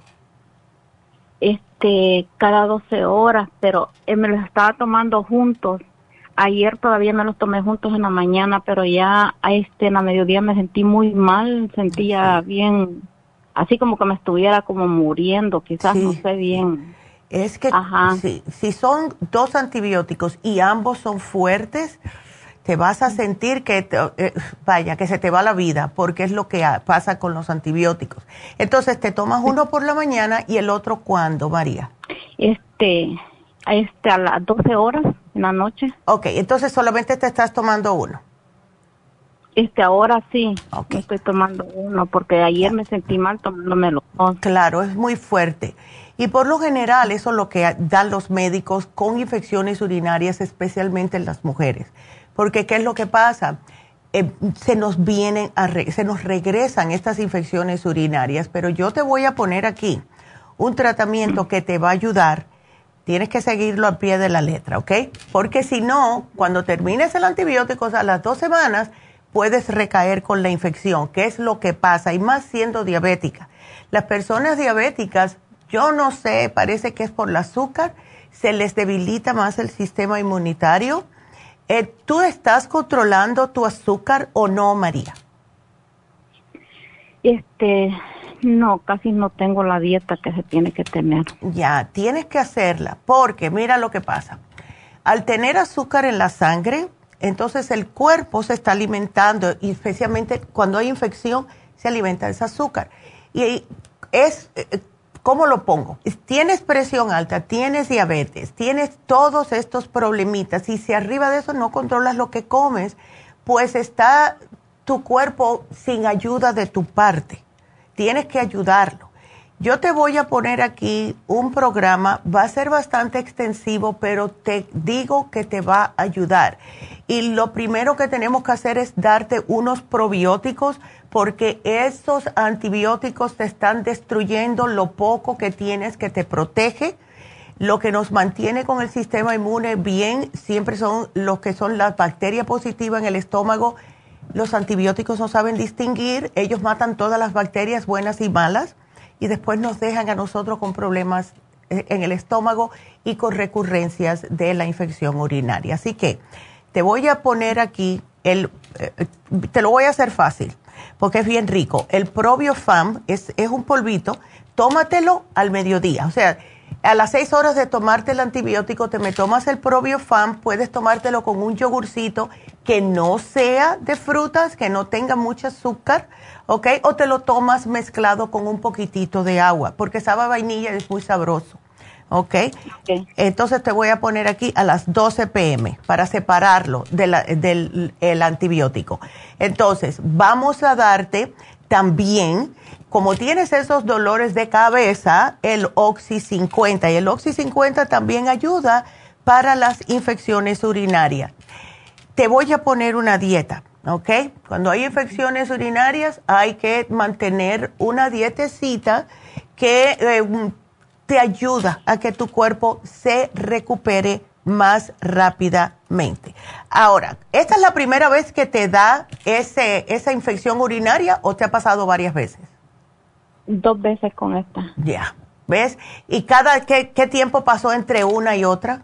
Este, cada 12 horas, pero eh, me los estaba tomando juntos. Ayer todavía me los tomé juntos en la mañana, pero ya a este, en la mediodía me sentí muy mal, sentía bien, así como que me estuviera como muriendo, quizás no sé bien. Es que si, si son dos antibióticos y ambos son fuertes, te vas a sentir que, eh, vaya, que se te va la vida, porque es lo que pasa con los antibióticos. Entonces, te tomas uno por la mañana y el otro cuándo, María? Este, este, a las 12 horas en la noche. Ok, entonces solamente te estás tomando uno. Este, ahora sí, estoy tomando uno, porque ayer me sentí mal tomándomelo. Claro, es muy fuerte. Y por lo general eso es lo que dan los médicos con infecciones urinarias, especialmente en las mujeres. Porque ¿qué es lo que pasa? Eh, se nos vienen, a se nos regresan estas infecciones urinarias, pero yo te voy a poner aquí un tratamiento que te va a ayudar. Tienes que seguirlo al pie de la letra, ¿ok? Porque si no, cuando termines el antibiótico a las dos semanas, puedes recaer con la infección, ¿Qué es lo que pasa, y más siendo diabética. Las personas diabéticas yo no sé, parece que es por el azúcar, se les debilita más el sistema inmunitario. Eh, ¿Tú estás controlando tu azúcar o no, María? Este, no, casi no tengo la dieta que se tiene que tener. Ya, tienes que hacerla, porque mira lo que pasa. Al tener azúcar en la sangre, entonces el cuerpo se está alimentando, y especialmente cuando hay infección, se alimenta ese azúcar. Y es eh, ¿Cómo lo pongo? Tienes presión alta, tienes diabetes, tienes todos estos problemitas y si arriba de eso no controlas lo que comes, pues está tu cuerpo sin ayuda de tu parte. Tienes que ayudarlo. Yo te voy a poner aquí un programa, va a ser bastante extensivo, pero te digo que te va a ayudar. Y lo primero que tenemos que hacer es darte unos probióticos porque esos antibióticos te están destruyendo lo poco que tienes que te protege. Lo que nos mantiene con el sistema inmune bien siempre son los que son las bacterias positivas en el estómago. Los antibióticos no saben distinguir, ellos matan todas las bacterias buenas y malas y después nos dejan a nosotros con problemas eh, en el estómago y con recurrencias de la infección urinaria. Así que te voy a poner aquí el, eh, te lo voy a hacer fácil porque es bien rico. El Probiofam es, es un polvito, tómatelo al mediodía. O sea, a las seis horas de tomarte el antibiótico, te me tomas el Probiofam, puedes tomártelo con un yogurcito que no sea de frutas, que no tenga mucho azúcar, ¿ok? O te lo tomas mezclado con un poquitito de agua, porque sabe vainilla es muy sabroso. ¿Ok? Entonces te voy a poner aquí a las 12 pm para separarlo del el antibiótico. Entonces, vamos a darte también, como tienes esos dolores de cabeza, el Oxy 50 y el Oxy 50 también ayuda para las infecciones urinarias. Te voy a poner una dieta, ¿ok? Cuando hay infecciones urinarias hay que mantener una dietecita que eh, te ayuda a que tu cuerpo se recupere más rápidamente. Ahora, ¿esta es la primera vez que te da ese, esa infección urinaria o te ha pasado varias veces? Dos veces con esta. Ya, ¿ves? ¿Y cada qué, qué, tiempo pasó entre una y otra?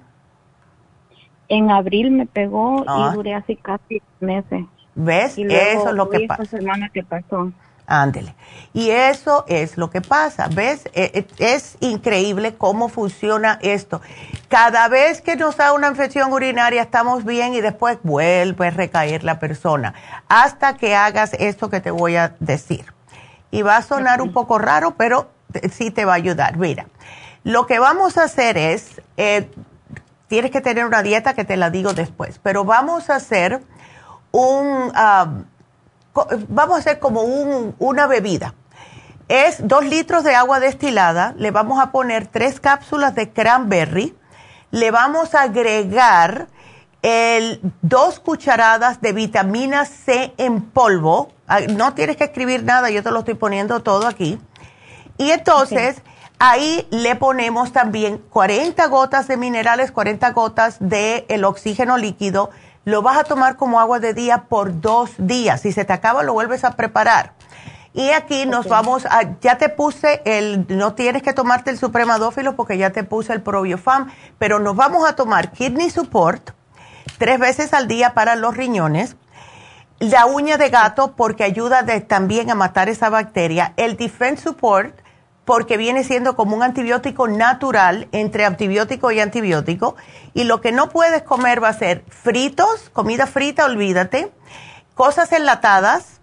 En abril me pegó y ah. duré así casi meses. ¿Ves? Eso es lo que pasa. semana que pasó. Ándele. Y eso es lo que pasa. ¿Ves? E, e, es increíble cómo funciona esto. Cada vez que nos da una infección urinaria estamos bien y después vuelve a recaer la persona hasta que hagas esto que te voy a decir. Y va a sonar un poco raro, pero sí te va a ayudar. Mira, lo que vamos a hacer es, eh, tienes que tener una dieta que te la digo después, pero vamos a hacer un... Ah, vamos a hacer como una bebida. Es dos litros de agua destilada, le vamos a poner tres cápsulas de cranberry, le vamos a agregar el, dos cucharadas de vitamina C en polvo. Ah, no tienes que escribir nada, yo te lo estoy poniendo todo aquí. Y entonces ahí le ponemos también 40 gotas de minerales, 40 gotas de el oxígeno líquido lo vas a tomar como agua de día por dos días. Si se te acaba, lo vuelves a preparar. Y aquí nos vamos a, ya te puse el, no tienes que tomarte el supremadófilo porque ya te puse el probiofam, pero nos vamos a tomar kidney support tres veces al día para los riñones, la uña de gato porque ayuda también a matar esa bacteria, el defense support porque viene siendo como un antibiótico natural entre antibiótico y antibiótico. Y lo que no puedes comer va a ser fritos, comida frita, olvídate, cosas enlatadas,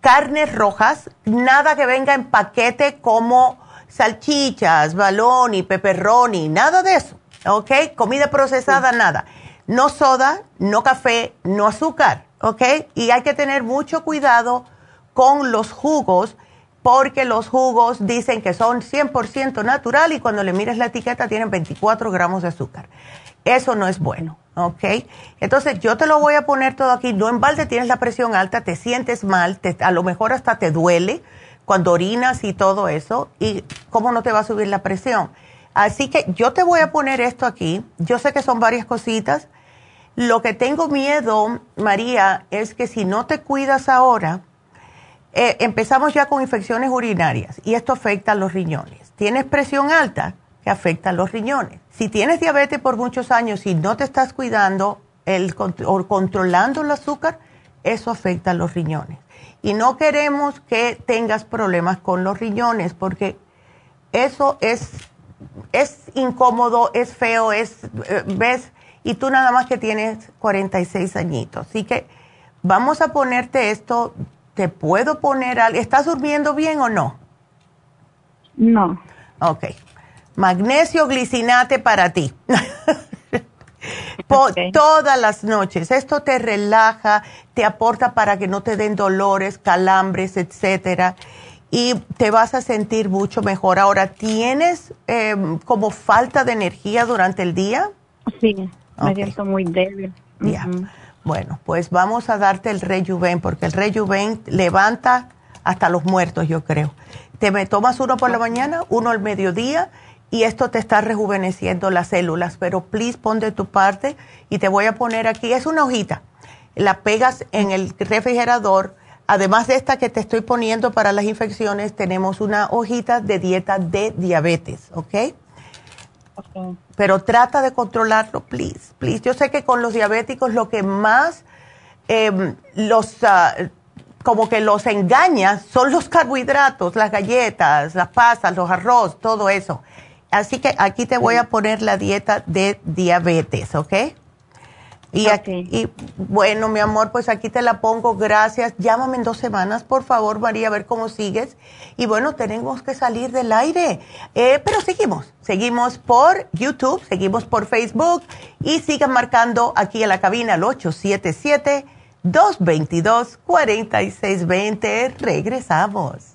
carnes rojas, nada que venga en paquete como salchichas, balón y pepperoni, nada de eso, ¿ok? Comida procesada, nada. No soda, no café, no azúcar, ¿ok? Y hay que tener mucho cuidado con los jugos porque los jugos dicen que son 100% natural y cuando le mires la etiqueta tienen 24 gramos de azúcar. Eso no es bueno, ¿ok? Entonces yo te lo voy a poner todo aquí. No en balde tienes la presión alta, te sientes mal, a lo mejor hasta te duele cuando orinas y todo eso. ¿Y cómo no te va a subir la presión? Así que yo te voy a poner esto aquí. Yo sé que son varias cositas. Lo que tengo miedo, María, es que si no te cuidas ahora, eh, empezamos ya con infecciones urinarias y esto afecta a los riñones. Tienes presión alta que afecta a los riñones. Si tienes diabetes por muchos años y no te estás cuidando el, o controlando el azúcar, eso afecta a los riñones. Y no queremos que tengas problemas con los riñones porque eso es, es incómodo, es feo, es, eh, ves, y tú nada más que tienes 46 añitos. Así que vamos a ponerte esto ¿Te puedo poner algo? ¿Estás durmiendo bien o no? No. Ok. Magnesio glicinate para ti. Todas las noches. Esto te relaja, te aporta para que no te den dolores, calambres, etcétera. Y te vas a sentir mucho mejor. Ahora, ¿tienes em, como falta de energía durante el día? Sí, me siento muy débil. Ya. Bueno, pues vamos a darte el Rejuven, porque el Rejuven levanta hasta los muertos, yo creo. Te me tomas uno por la mañana, uno al mediodía, y esto te está rejuveneciendo las células. Pero please pon de tu parte y te voy a poner aquí, es una hojita. La pegas en el refrigerador. Además de esta que te estoy poniendo para las infecciones, tenemos una hojita de dieta de diabetes, ¿ok? Pero trata de controlarlo, please, please. Yo sé que con los diabéticos lo que más em, los, ah, como que los engaña son los carbohidratos, las galletas, las pastas, los arroz, todo eso. Así que aquí te voy a poner la dieta de diabetes, ¿ok? Y, aquí, y bueno, mi amor, pues aquí te la pongo, gracias. Llámame en dos semanas, por favor, María, a ver cómo sigues. Y bueno, tenemos que salir del aire. Eh, pero seguimos, seguimos por YouTube, seguimos por Facebook y sigan marcando aquí en la cabina al 877 222-4620. Regresamos.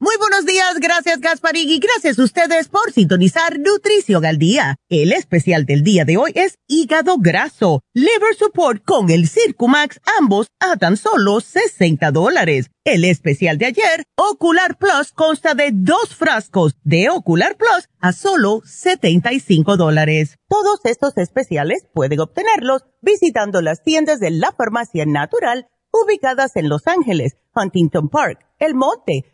Muy buenos días, gracias Gasparig y gracias a ustedes por sintonizar Nutrición al Día. El especial del día de hoy es hígado graso, liver support con el Circumax, ambos a tan solo 60 dólares. El especial de ayer, Ocular Plus, consta de dos frascos de Ocular Plus a solo 75 dólares. Todos estos especiales pueden obtenerlos visitando las tiendas de la Farmacia Natural ubicadas en Los Ángeles, Huntington Park, El Monte,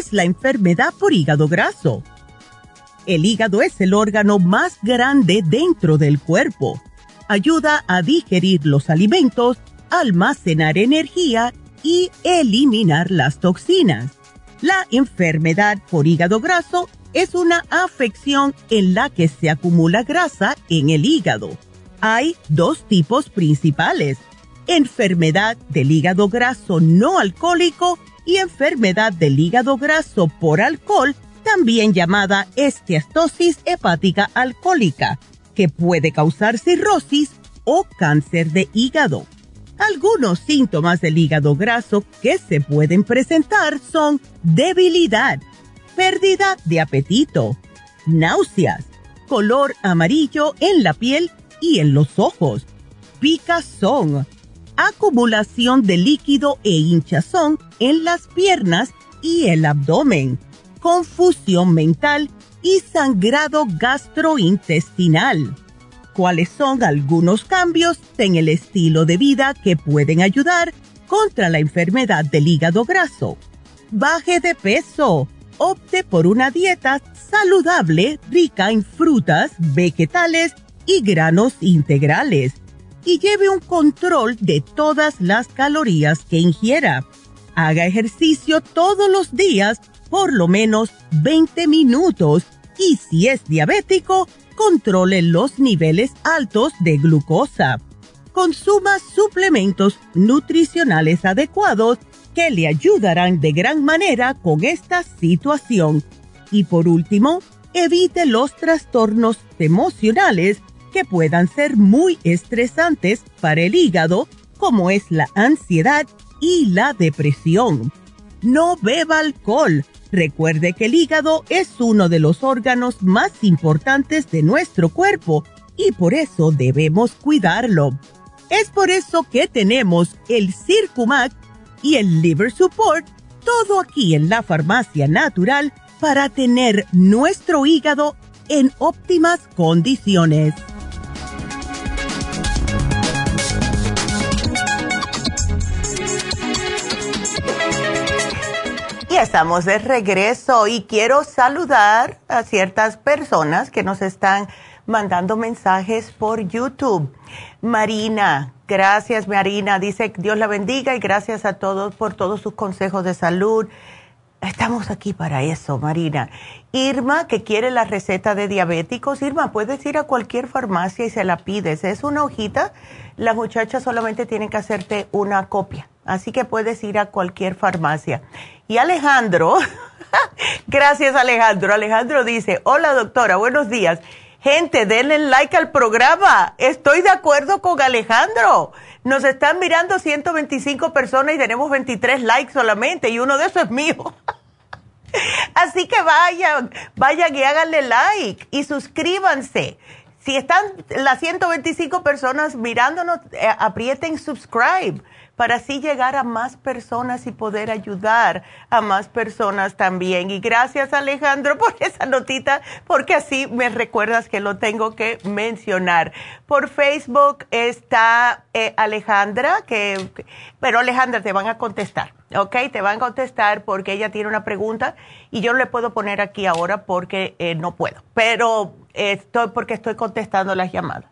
Es la enfermedad por hígado graso? El hígado es el órgano más grande dentro del cuerpo. Ayuda a digerir los alimentos, almacenar energía y eliminar las toxinas. La enfermedad por hígado graso es una afección en la que se acumula grasa en el hígado. Hay dos tipos principales, enfermedad del hígado graso no alcohólico y enfermedad del hígado graso por alcohol, también llamada esteatosis hepática alcohólica, que puede causar cirrosis o cáncer de hígado. Algunos síntomas del hígado graso que se pueden presentar son debilidad, pérdida de apetito, náuseas, color amarillo en la piel y en los ojos, picazón, acumulación de líquido e hinchazón en las piernas y el abdomen, confusión mental y sangrado gastrointestinal. ¿Cuáles son algunos cambios en el estilo de vida que pueden ayudar contra la enfermedad del hígado graso? Baje de peso. Opte por una dieta saludable rica en frutas, vegetales y granos integrales y lleve un control de todas las calorías que ingiera. Haga ejercicio todos los días por lo menos 20 minutos y si es diabético, controle los niveles altos de glucosa. Consuma suplementos nutricionales adecuados que le ayudarán de gran manera con esta situación. Y por último, evite los trastornos emocionales que puedan ser muy estresantes para el hígado, como es la ansiedad y la depresión. No beba alcohol. Recuerde que el hígado es uno de los órganos más importantes de nuestro cuerpo y por eso debemos cuidarlo. Es por eso que tenemos el Circumax y el Liver Support, todo aquí en la farmacia natural para tener nuestro hígado en óptimas condiciones. Estamos de regreso y quiero saludar a ciertas personas que nos están mandando mensajes por YouTube. Marina, gracias Marina, dice Dios la bendiga y gracias a todos por todos sus consejos de salud. Estamos aquí para eso, Marina. Irma, que quiere la receta de diabéticos. Irma, puedes ir a cualquier farmacia y se la pides. Es una hojita. Las muchachas solamente tienen que hacerte una copia. Así que puedes ir a cualquier farmacia. Y Alejandro, *laughs* gracias Alejandro. Alejandro dice, hola doctora, buenos días. Gente, denle like al programa. Estoy de acuerdo con Alejandro. Nos están mirando 125 personas y tenemos 23 likes solamente y uno de esos es mío. *laughs* Así que vayan, vayan y háganle like y suscríbanse. Si están las 125 personas mirándonos, eh, aprieten subscribe para así llegar a más personas y poder ayudar a más personas también. Y gracias Alejandro *laughs* por esa notita, porque así me recuerdas que lo tengo que mencionar. Por Facebook está eh, Alejandra, que, pero Alejandra te van a contestar, ¿ok? Te van a contestar porque ella tiene una pregunta y yo no le puedo poner aquí ahora porque eh, no puedo, pero estoy porque estoy contestando las llamadas.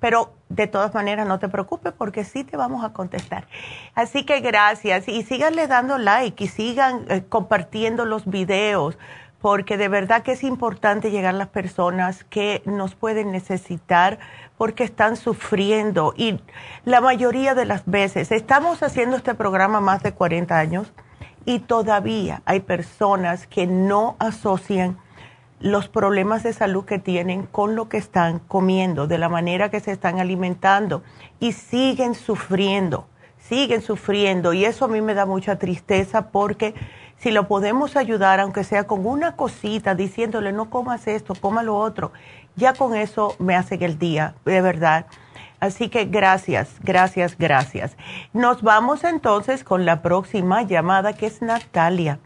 Pero de todas maneras no te preocupes porque sí te vamos a contestar. Así que gracias y síganle dando like y sigan eh, compartiendo los videos porque de verdad que es importante llegar a las personas que nos pueden necesitar porque están sufriendo y la mayoría de las veces estamos haciendo este programa más de 40 años y todavía hay personas que no asocian los problemas de salud que tienen con lo que están comiendo, de la manera que se están alimentando y siguen sufriendo, siguen sufriendo y eso a mí me da mucha tristeza porque si lo podemos ayudar, aunque sea con una cosita, diciéndole no comas esto, coma lo otro, ya con eso me hace el día, de verdad. Así que gracias, gracias, gracias. Nos vamos entonces con la próxima llamada que es Natalia.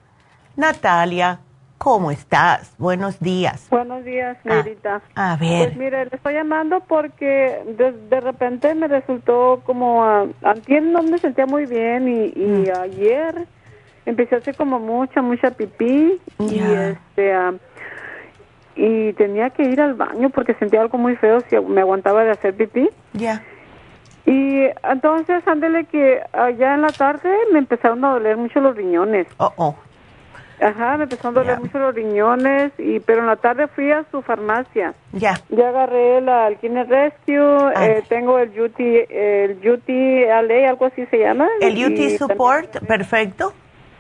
Natalia, ¿Cómo estás? Buenos días. Buenos días, ah, señorita. a ver. Pues mire, le estoy llamando porque de, repente me resultó como, uh, no me sentía muy bien y, y mm. ayer empecé a hacer como mucha, mucha pipí y este... y tenía que ir al baño porque sentía algo muy feo si me aguantaba de hacer pipí. Ya. Y entonces, ándele que allá en la tarde me empezaron a doler mucho los riñones. Oh, oh. Ajá, me empezó a doler mucho los riñones, y pero en la tarde fui a su farmacia. Ya. Ya agarré la Alkine Rescue, ah. eh, tengo el UT, el UT LA, algo así se llama. El UT Support, perfecto.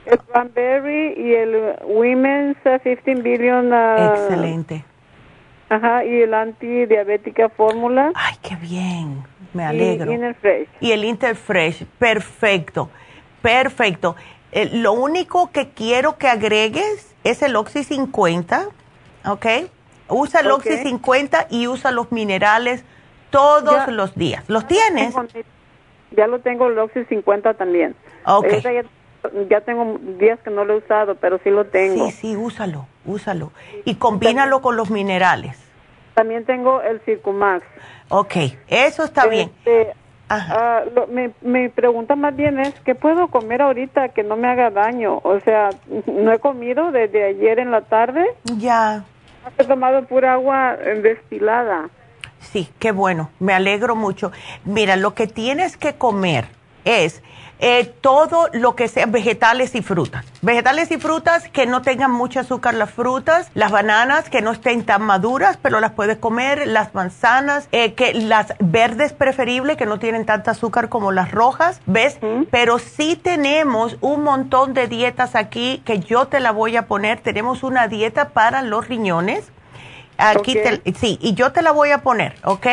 El Cranberry y el Women's 15 uh, Billion. Uh, Excelente. Ajá, y el antidiabética fórmula. Ay, qué bien, me alegro. Y, Interfresh. Y el Interfresh, perfecto, perfecto. Eh, lo único que quiero que agregues es el Oxy 50, ¿ok? Usa el Oxy 50 y usa los minerales todos los días. ¿Los tienes? Ya lo tengo el Oxy 50 también. Ok. Ya, tengo días que no lo he usado, pero sí lo tengo. Sí, sí, úsalo, úsalo. Y combínalo con los minerales. También tengo el Circumax. Ok, eso está bien. Este, Ah, mi, pregunta más bien es, ¿qué puedo comer ahorita que no me haga daño? O sea, no he comido desde ayer en la tarde. Ya. He tomado pura agua destilada. Sí, qué bueno, me alegro mucho. Mira, lo que tienes que comer es eh, todo lo que sea vegetales y frutas. Vegetales y frutas que no tengan mucho azúcar las frutas, las bananas que no estén tan maduras, pero las puedes comer, las manzanas, eh, que las verdes preferibles que no tienen tanta azúcar como las rojas, ¿ves? Pero sí tenemos un montón de dietas aquí que yo te la voy a poner. Tenemos una dieta para los riñones Aquí sí, y yo te la voy a poner, ¿ok?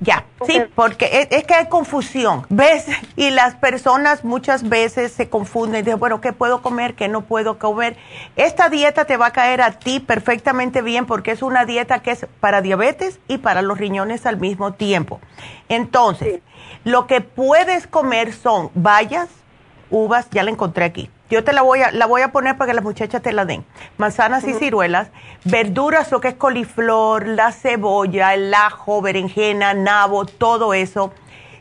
Ya, sí, porque es, que hay confusión, ¿ves? Y las personas muchas veces se confunden, dicen, bueno, ¿qué puedo comer? ¿Qué no puedo comer? Esta dieta te va a caer a ti perfectamente bien porque es una dieta que es para diabetes y para los riñones al mismo tiempo. Entonces, lo que puedes comer son bayas, uvas, ya la encontré aquí yo te la voy a, la voy a poner para que las muchachas te la den. Manzanas y ciruelas, verduras, lo que es coliflor, la cebolla, el ajo, berenjena, nabo, todo eso.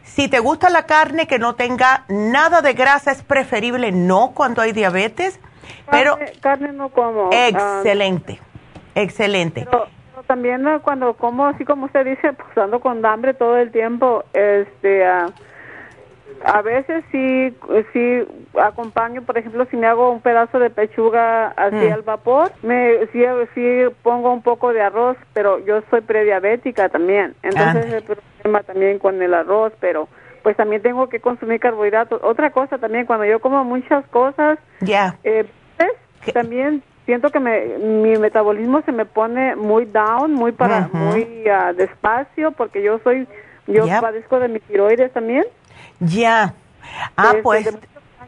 Si te gusta la carne que no tenga nada de grasa, es preferible no cuando hay diabetes. pero carne no como. Ah, excelente, excelente. Pero, también cuando como, así como usted dice, pues ando con hambre todo el tiempo, este... Uh, a veces sí, sí acompaño, por ejemplo, si me hago un pedazo de pechuga así mm. al vapor, me sí, sí pongo un poco de arroz, pero yo soy prediabética también, entonces el problema también con el arroz, pero pues también tengo que consumir carbohidratos. Otra cosa también, cuando yo como muchas cosas, ya eh, pues, también siento que me, mi metabolismo se me pone muy down, muy para, muy ah, despacio, porque yo soy, yo padezco de mi tiroides también. Ya. Ah, pues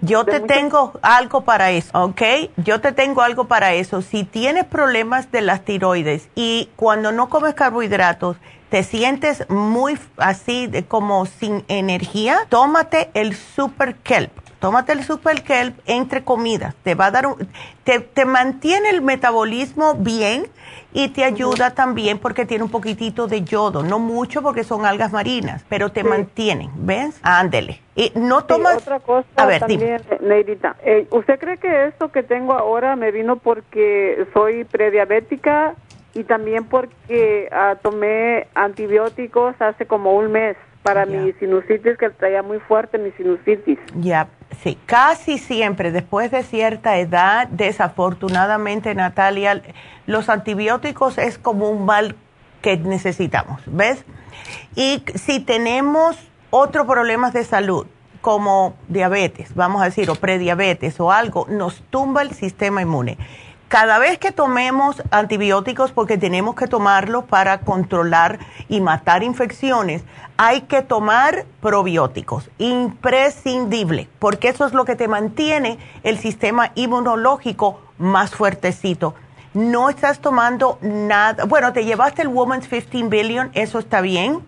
yo te tengo algo para eso, ¿ok? Yo te tengo algo para eso. Si tienes problemas de las tiroides y cuando no comes carbohidratos, te sientes muy así de, como sin energía, tómate el Super Kelp. Tómate el Super Kelp entre comidas. Te va a dar un, te, te mantiene el metabolismo bien y te ayuda también porque tiene un poquitito de yodo, no mucho porque son algas marinas, pero te mantienen, ¿ves? Ándele. Y no tomas... otra cosa a ver, también, Neidita, eh, ¿usted cree que esto que tengo ahora me vino porque soy prediabética y también porque ah, tomé antibióticos hace como un mes? para mi sinusitis que traía muy fuerte mi sinusitis. Ya, sí, casi siempre después de cierta edad, desafortunadamente Natalia, los antibióticos es como un mal que necesitamos, ¿ves? Y si tenemos otros problemas de salud, como diabetes, vamos a decir, o prediabetes o algo, nos tumba el sistema inmune cada vez que tomemos antibióticos, porque tenemos que tomarlos para controlar y matar infecciones, hay que tomar probióticos, imprescindible, porque eso es lo que te mantiene el sistema inmunológico más fuertecito. No estás tomando nada, bueno, te llevaste el Woman's 15 Billion, eso está bien,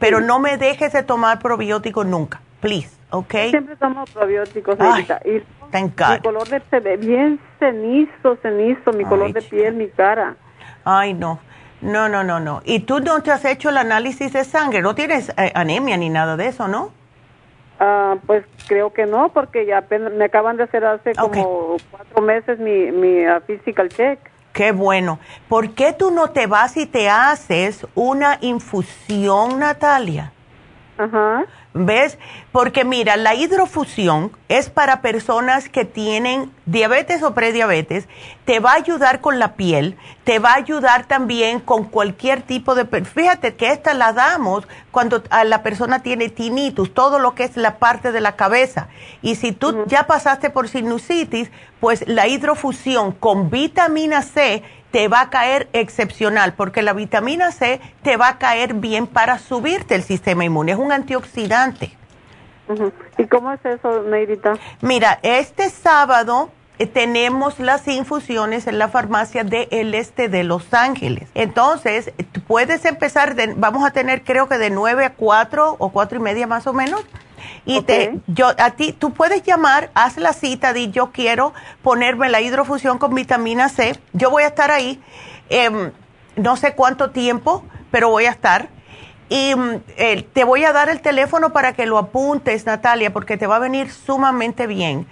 pero no me dejes de tomar probióticos nunca, please, ¿ok? Siempre tomo probióticos, ahorita. Y mi color de ve bien cenizo, cenizo, mi color de piel, mi cara. Ay, no. No, no, no, no. ¿Y tú no te has hecho el análisis de sangre? ¿No tienes eh, anemia ni nada de eso, no? Ah, pues creo que no, porque ya me acaban de hacer hace como cuatro meses mi, mi uh, physical check. Qué bueno. ¿Por qué tú no te vas y te haces una infusión, Natalia? Ajá. ¿Ves? Porque mira, la hidrofusión es para personas que tienen diabetes o prediabetes, te va a ayudar con la piel, te va a ayudar también con cualquier tipo de... Fíjate que esta la damos cuando a la persona tiene tinnitus, todo lo que es la parte de la cabeza. Y si tú ya pasaste por sinusitis, pues la hidrofusión con vitamina C te va a caer excepcional porque la vitamina C te va a caer bien para subirte el sistema inmune. Es un antioxidante. ¿Y cómo es eso, Neidita? Mira, este sábado eh, tenemos las infusiones en la farmacia del este de Los Ángeles. Entonces, puedes empezar, de, vamos a tener creo que de 9 a 4 o 4 y media más o menos y te, yo, a ti, tú puedes llamar, haz la cita, di yo quiero ponerme la hidrofusión con vitamina C. Yo voy a estar ahí, em, no sé cuánto tiempo, pero voy a estar. Y mm, te voy a dar el teléfono para que lo apuntes, Natalia, porque te va a venir sumamente bien.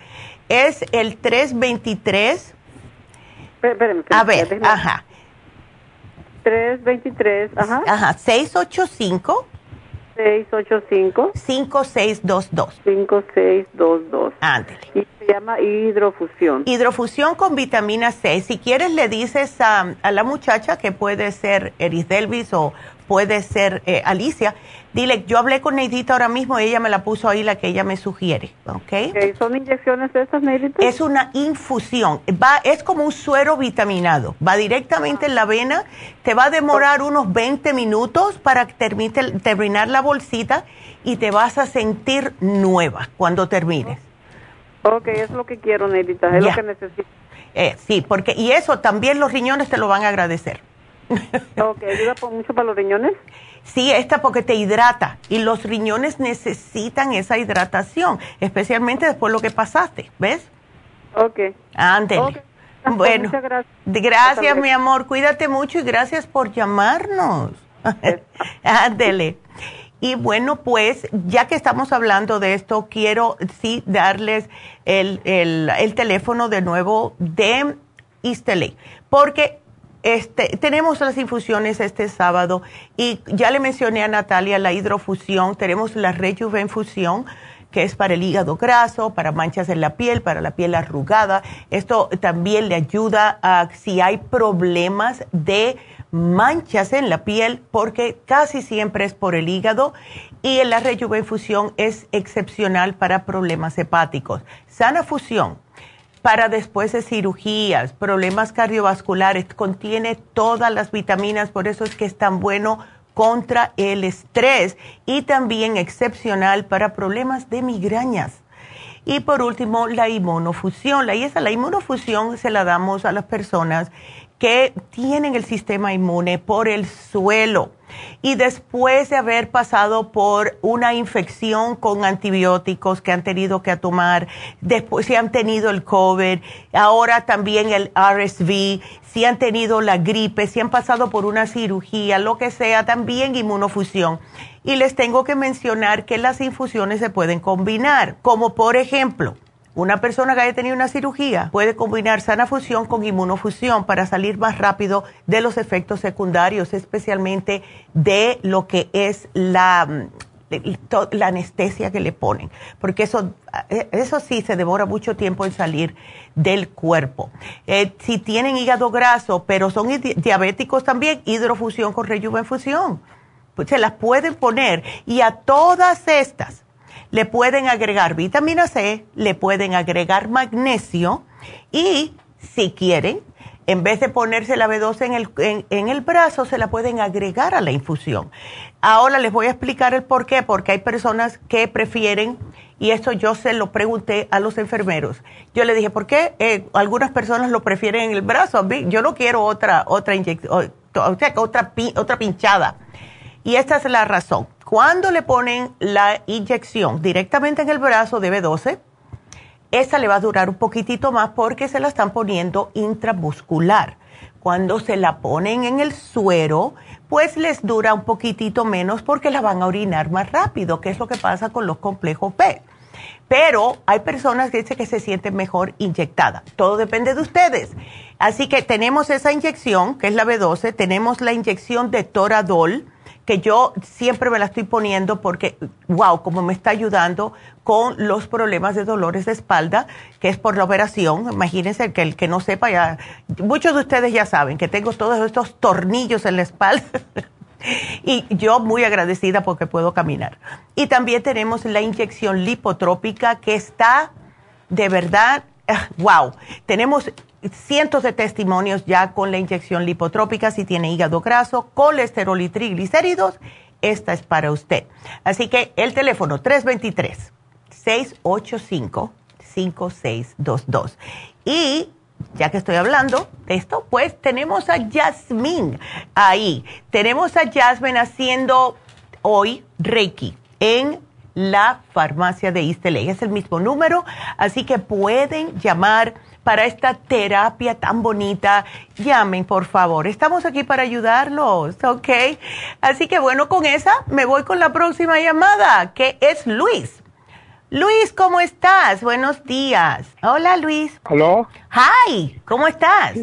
Es el 323. Espérame, a ver, ajá. 323, ajá. Ajá, 685. 685 5622 5622 Ándale. Y se llama hidrofusión. Hidrofusión con vitamina C. Si quieres le dices a, a la muchacha que puede ser Erisdelvis o puede ser eh, Alicia. Dile, yo hablé con Neidita ahora mismo, ella me la puso ahí la que ella me sugiere, ¿ok? ¿Son inyecciones de estas, Neidita? Es una infusión, va, es como un suero vitaminado, va directamente en la vena, te va a demorar unos 20 minutos para terminar la bolsita y te vas a sentir nueva cuando termines. Ok, es lo que quiero, Neidita, es lo que necesito. Eh, sí, porque, y eso también los riñones te lo van a agradecer. *laughs* ok, ¿ayuda mucho para los riñones? Sí, esta porque te hidrata y los riñones necesitan esa hidratación, especialmente después de lo que pasaste, ¿ves? Ok. Ándele. Bueno, Muchas gracias, gracias mi amor, cuídate mucho y gracias por llamarnos. *laughs* Ándele. Y bueno, pues ya que estamos hablando de esto, quiero sí darles el, el, teléfono de nuevo de Istele, porque este, tenemos las infusiones este sábado y ya le mencioné a Natalia la hidrofusión, tenemos la rejuvenfusión que es para el hígado graso, para manchas en la piel, para la piel arrugada. Esto también le ayuda a si hay problemas de manchas en la piel, porque casi siempre es por el hígado y la rejuvenfusión es excepcional para problemas hepáticos. Sana fusión para después de cirugías, problemas cardiovasculares, contiene todas las vitaminas, por eso es que es tan bueno contra el estrés y también excepcional para problemas de migrañas. Y por último, la inmunofusión. La, esa, la inmunofusión se la damos a las personas que tienen el sistema inmune por el suelo y después de haber pasado por una infección con antibióticos que han tenido que tomar, después si han tenido el COVID, ahora también el RSV, si han tenido la gripe, si han pasado por una cirugía, lo que sea, también inmunofusión. Y les tengo que mencionar que las infusiones se pueden combinar, como por ejemplo, una persona que haya tenido una cirugía puede combinar sana fusión con inmunofusión para salir más rápido de los efectos secundarios, especialmente de lo que es la, la anestesia que le ponen, porque eso, eh, eso sí se demora mucho tiempo en salir del cuerpo. Eh, si tienen hígado graso, pero son diabéticos también, hidrofusión con rejuvenfusión, pues se las pueden poner y a todas estas le pueden agregar vitamina C, le pueden agregar magnesio y si quieren, en vez de ponerse la B12 en el, en, el brazo, se la pueden agregar a la infusión. Ahora les voy a explicar el por qué, porque hay personas que prefieren, y esto yo se lo pregunté a los enfermeros. Yo le dije, ¿por qué eh, algunas personas lo prefieren en el brazo? Yo no quiero otra, otra otra, otra pinchada. Y esta es la razón. Cuando le ponen la inyección directamente en el brazo de B12, esa le va a durar un poquitito más porque se la están poniendo intramuscular. Cuando se la ponen en el suero, pues les dura un poquitito menos porque la van a orinar más rápido, que es lo que pasa con los complejos B. Pero hay personas que dicen que se sienten mejor inyectada. Todo depende de ustedes. Así que tenemos esa inyección, que es la B12, tenemos la inyección de Toradol, que yo siempre me la estoy poniendo porque, wow, como me está ayudando con los problemas de dolores de espalda, que es por la operación. Imagínense que el que no sepa ya, muchos de ustedes ya saben que tengo todos estos tornillos en la espalda. *laughs* y yo muy agradecida porque puedo caminar. Y también tenemos la inyección lipotrópica que está de verdad, wow, tenemos cientos de testimonios ya con la inyección lipotrópica si tiene hígado graso, colesterol y triglicéridos. Esta es para usted. Así que el teléfono 323-685-5622. Y ya que estoy hablando de esto, pues tenemos a Jasmine ahí. Tenemos a Jasmine haciendo hoy Reiki en la farmacia de East Es el mismo número, así que pueden llamar para esta terapia tan bonita, llamen por favor. Estamos aquí para ayudarlos, ¿ok? Así que bueno, con esa me voy con la próxima llamada, que es Luis. Luis, ¿cómo estás? Buenos días. Hola, Luis. ¿Aló? Hi, ¿cómo estás?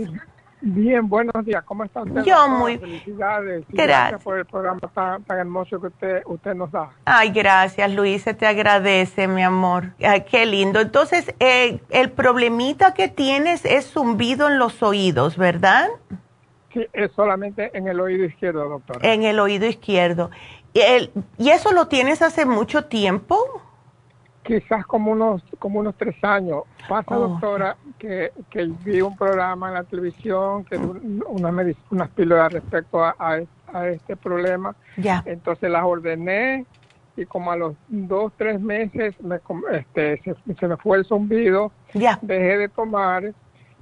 Bien, buenos días. ¿Cómo está usted? Yo muy Felicidades. Gracias. por el programa tan, hermoso que usted, usted nos da. Ay, gracias, Luis. Se te agradece, mi amor. Ay, qué lindo. Entonces, eh, el problemita que tienes es zumbido en los oídos, ¿verdad? Sí, es solamente en el oído izquierdo, doctora. En el oído izquierdo. ¿Y, el, ¿Y eso lo tienes hace mucho tiempo? Quizás como unos como unos tres años. Pasa, Oh. doctora, que, que vi un programa en la televisión, que una medic- unas píldoras respecto a, a, a este problema. Ya. Entonces las ordené y como a los dos, tres meses me, este, se, se me fue el zumbido. Ya. Dejé de tomar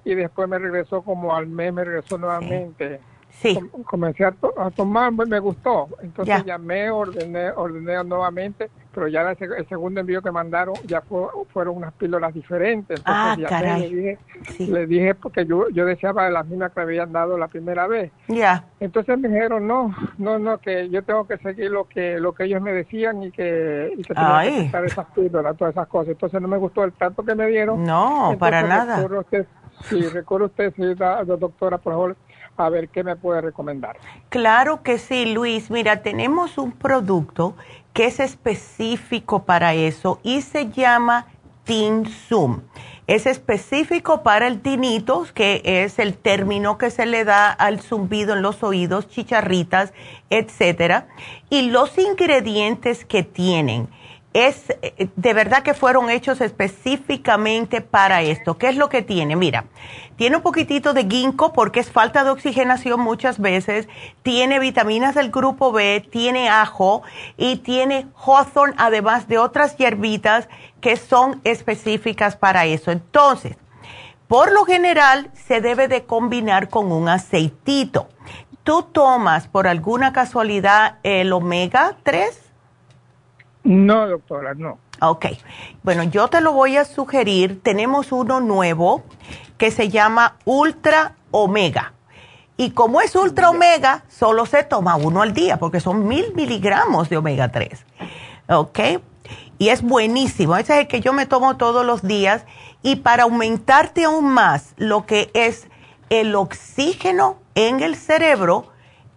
y después me regresó como al mes, me regresó nuevamente. Sí. Com- comencé a, to- a tomar, me gustó. Entonces llamé, ordené, ordené nuevamente, pero ya la el segundo envío que mandaron ya fue- fueron unas píldoras diferentes. Entonces Ah, llamé, caray. Le dije, le dije porque yo, yo deseaba las mismas que me habían dado la primera vez. Ya. Entonces me dijeron, no, no, no, que yo tengo que seguir lo que lo que ellos me decían y que, y que tenía que esas píldoras, todas esas cosas. Entonces no me gustó el trato que me dieron. No, para nada. usted, sí, recurro a usted, doctora, por favor, a ver qué me puede recomendar. Claro que sí, Luis. Mira, tenemos un producto que es específico para eso y se llama Zoom. Es específico para el tinnitus, que es el término que se le da al zumbido en los oídos, chicharritas, etcétera. Y los ingredientes que tienen es eh, de verdad que fueron hechos específicamente para esto. ¿Qué es lo que tiene? Mira, tiene un poquitito de ginkgo porque es falta de oxigenación muchas veces, tiene vitaminas del grupo B, tiene ajo y tiene hawthorn, además de otras hierbitas que son específicas para eso. Entonces, por lo general se debe de combinar con un aceitito. ¿Tú tomas por alguna casualidad el omega 3? No, doctora, no. Ok, bueno, yo te lo voy a sugerir. Tenemos uno nuevo que se llama Ultra Omega. Y como es Ultra Omega, solo se toma uno al día porque son mil miligramos de omega 3. Ok, y es buenísimo. Ese es el que yo me tomo todos los días. Y para aumentarte aún más lo que es el oxígeno en el cerebro,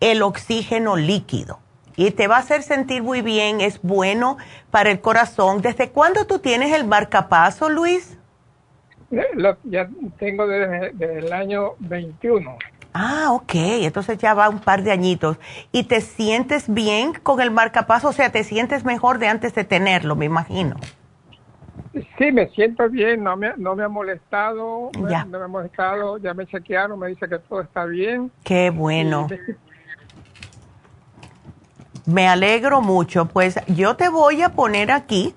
el oxígeno líquido y te va a hacer sentir muy bien, es bueno para el corazón. ¿Desde cuándo tú tienes el marcapaso, Luis? Eh, lo- ya tengo desde, desde el año 21. Ah, ok, entonces ya va un par de añitos. ¿Y te sientes bien con el marcapaso? O sea, te sientes mejor de antes de tenerlo, me imagino. Sí, me siento bien, no me, no me ha molestado, Ya. no me ha molestado, ya me chequearon, me dice que todo está bien. Qué bueno. Y me- alegro mucho. Pues yo te voy a poner aquí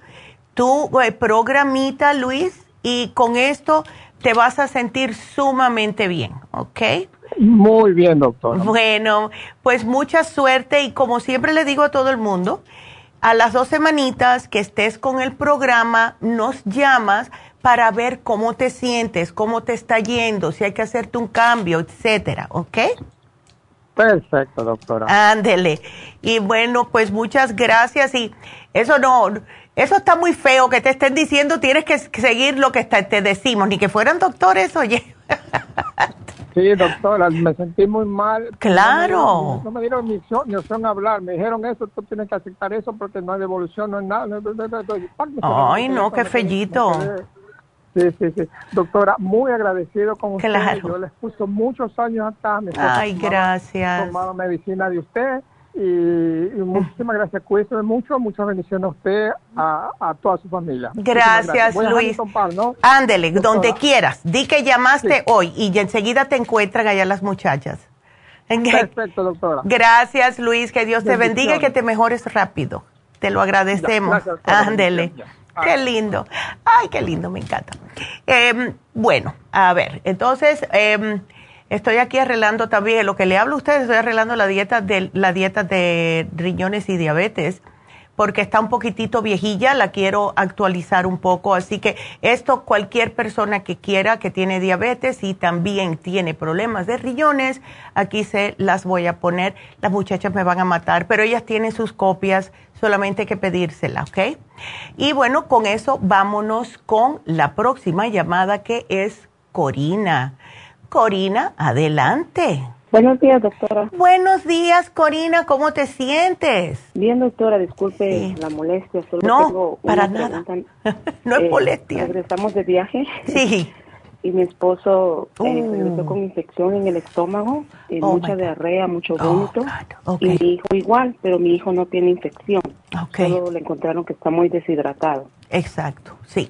tu eh, programita, Luis, y con esto te vas a sentir sumamente bien, ¿ok? Muy bien, doctora. Bueno, pues mucha suerte y como siempre le digo a todo el mundo, a las dos semanitas que estés con el programa, nos llamas para ver cómo te sientes, cómo te está yendo, si hay que hacerte un cambio, etcétera, ¿ok? Perfecto, doctora. Ándele. Y bueno, pues muchas gracias y eso no, eso está muy feo que te estén diciendo, tienes que seguir lo que te decimos, ni que fueran doctores, oye. *laughs* Sí, doctora, me sentí muy mal. Claro. No me dieron ni opción, a hablar. Me dijeron eso, tú tienes que aceptar eso porque no hay devolución, no hay nada. Ay, no, qué fellito. Me Sí, sí, sí. Doctora, muy agradecido con usted. Claro. Yo le escucho muchos años atrás. esposa Ay, tomaba- gracias. Tomaba medicina de usted y, y muchísimas gracias. Cuídese mucho. Muchas bendiciones a usted, a, a toda su familia. Gracias, Luis. Ándele, Doctora. donde quieras. Di que llamaste Sí. hoy y enseguida te encuentran allá las muchachas. Perfecto, doctora. Gracias, Luis. Que Dios te bendiga y que te mejores rápido. Te lo agradecemos. Ándele. Qué lindo. Ay, qué lindo, me encanta. Em, bueno, a ver, entonces em, estoy aquí arreglando también, lo que le hablo a ustedes, estoy arreglando la dieta de, la dieta de riñones y diabetes, porque está un poquitito viejilla, la quiero actualizar un poco, así que esto cualquier persona que quiera, que tiene diabetes y también tiene problemas de riñones, aquí se las voy a poner, las muchachas me van a matar, pero ellas tienen sus copias, solamente hay que pedírsela, ¿ok? Y bueno, con eso vámonos con la próxima llamada que es Corina. Corina, adelante. Buenos días, doctora. Buenos días, Corina, ¿cómo te sientes? Bien, doctora, disculpe Sí. la molestia. Solo No, tengo para una nada. pregunta. *laughs* No es Eh, molestia. Regresamos de viaje Sí, *laughs* y mi esposo eh, Oh. con infección en el estómago, eh, Oh, mucha diarrea, mucho Oh, vómito. Ok. Y mi hijo igual, pero mi hijo no tiene infección. Ok. Solo le encontraron que está muy deshidratado. Exacto, sí.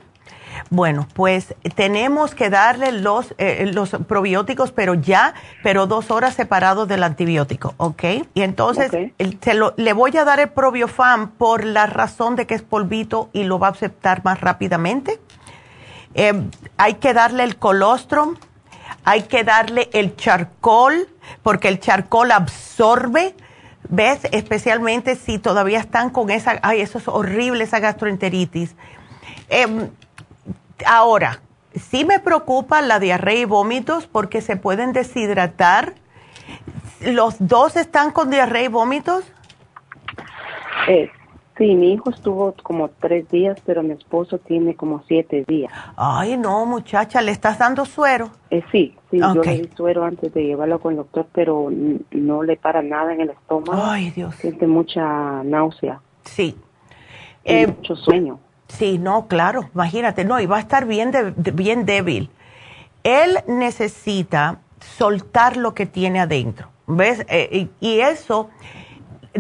Bueno, pues tenemos que darle los, eh, los probióticos, pero ya, pero dos horas separados del antibiótico, ¿ok? Y entonces se lo- le voy a dar el probiofam por la razón de que es polvito y lo va a aceptar más rápidamente. Eh, hay que darle el colostrum, hay que darle el charcoal, porque el charcoal absorbe, ¿ves? Especialmente si todavía están con esa, ay, eso es horrible, esa gastroenteritis. Em, ahora, sí me preocupa la diarrea y vómitos porque se pueden deshidratar. ¿Los dos están con diarrea y vómitos? Eh, sí, mi hijo estuvo como tres días, pero mi esposo tiene como siete días. Ay, no, muchacha, ¿le estás dando suero? Eh, sí, sí, yo le di suero antes de llevarlo con el doctor, pero no le para nada en el estómago. Ay, Dios. Siente mucha náusea. Sí. Eh, mucho sueño. Sí, no, claro, imagínate, no, y va a estar bien, de- bien débil. Él necesita soltar lo que tiene adentro, ¿ves? Eh, y, eso,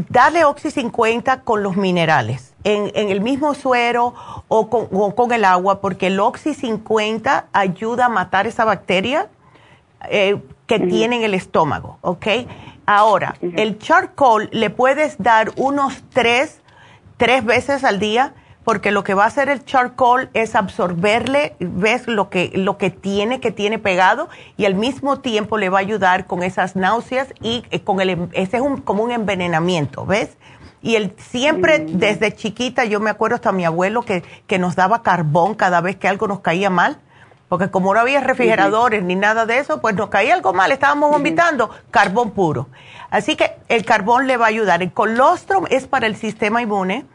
darle Oxy 50 con los minerales, en, en el mismo suero o con, o con el agua, porque el Oxy 50 ayuda a matar esa bacteria eh, que tiene en el estómago, ¿ok? Ahora, el charcoal le puedes dar unos tres, tres veces al día, porque lo que va a hacer el charcoal es absorberle, ves lo que, lo que tiene, que tiene pegado, y al mismo tiempo le va a ayudar con esas náuseas y eh, con el, em- ese es un, como un envenenamiento, ¿ves? Y él siempre, desde chiquita, yo me acuerdo hasta mi abuelo que, que nos daba carbón cada vez que algo nos caía mal. Porque como no había refrigeradores ni nada de eso, pues nos caía algo mal, estábamos vomitando carbón puro. Así que el carbón le va a ayudar. El colostrum es para el sistema inmune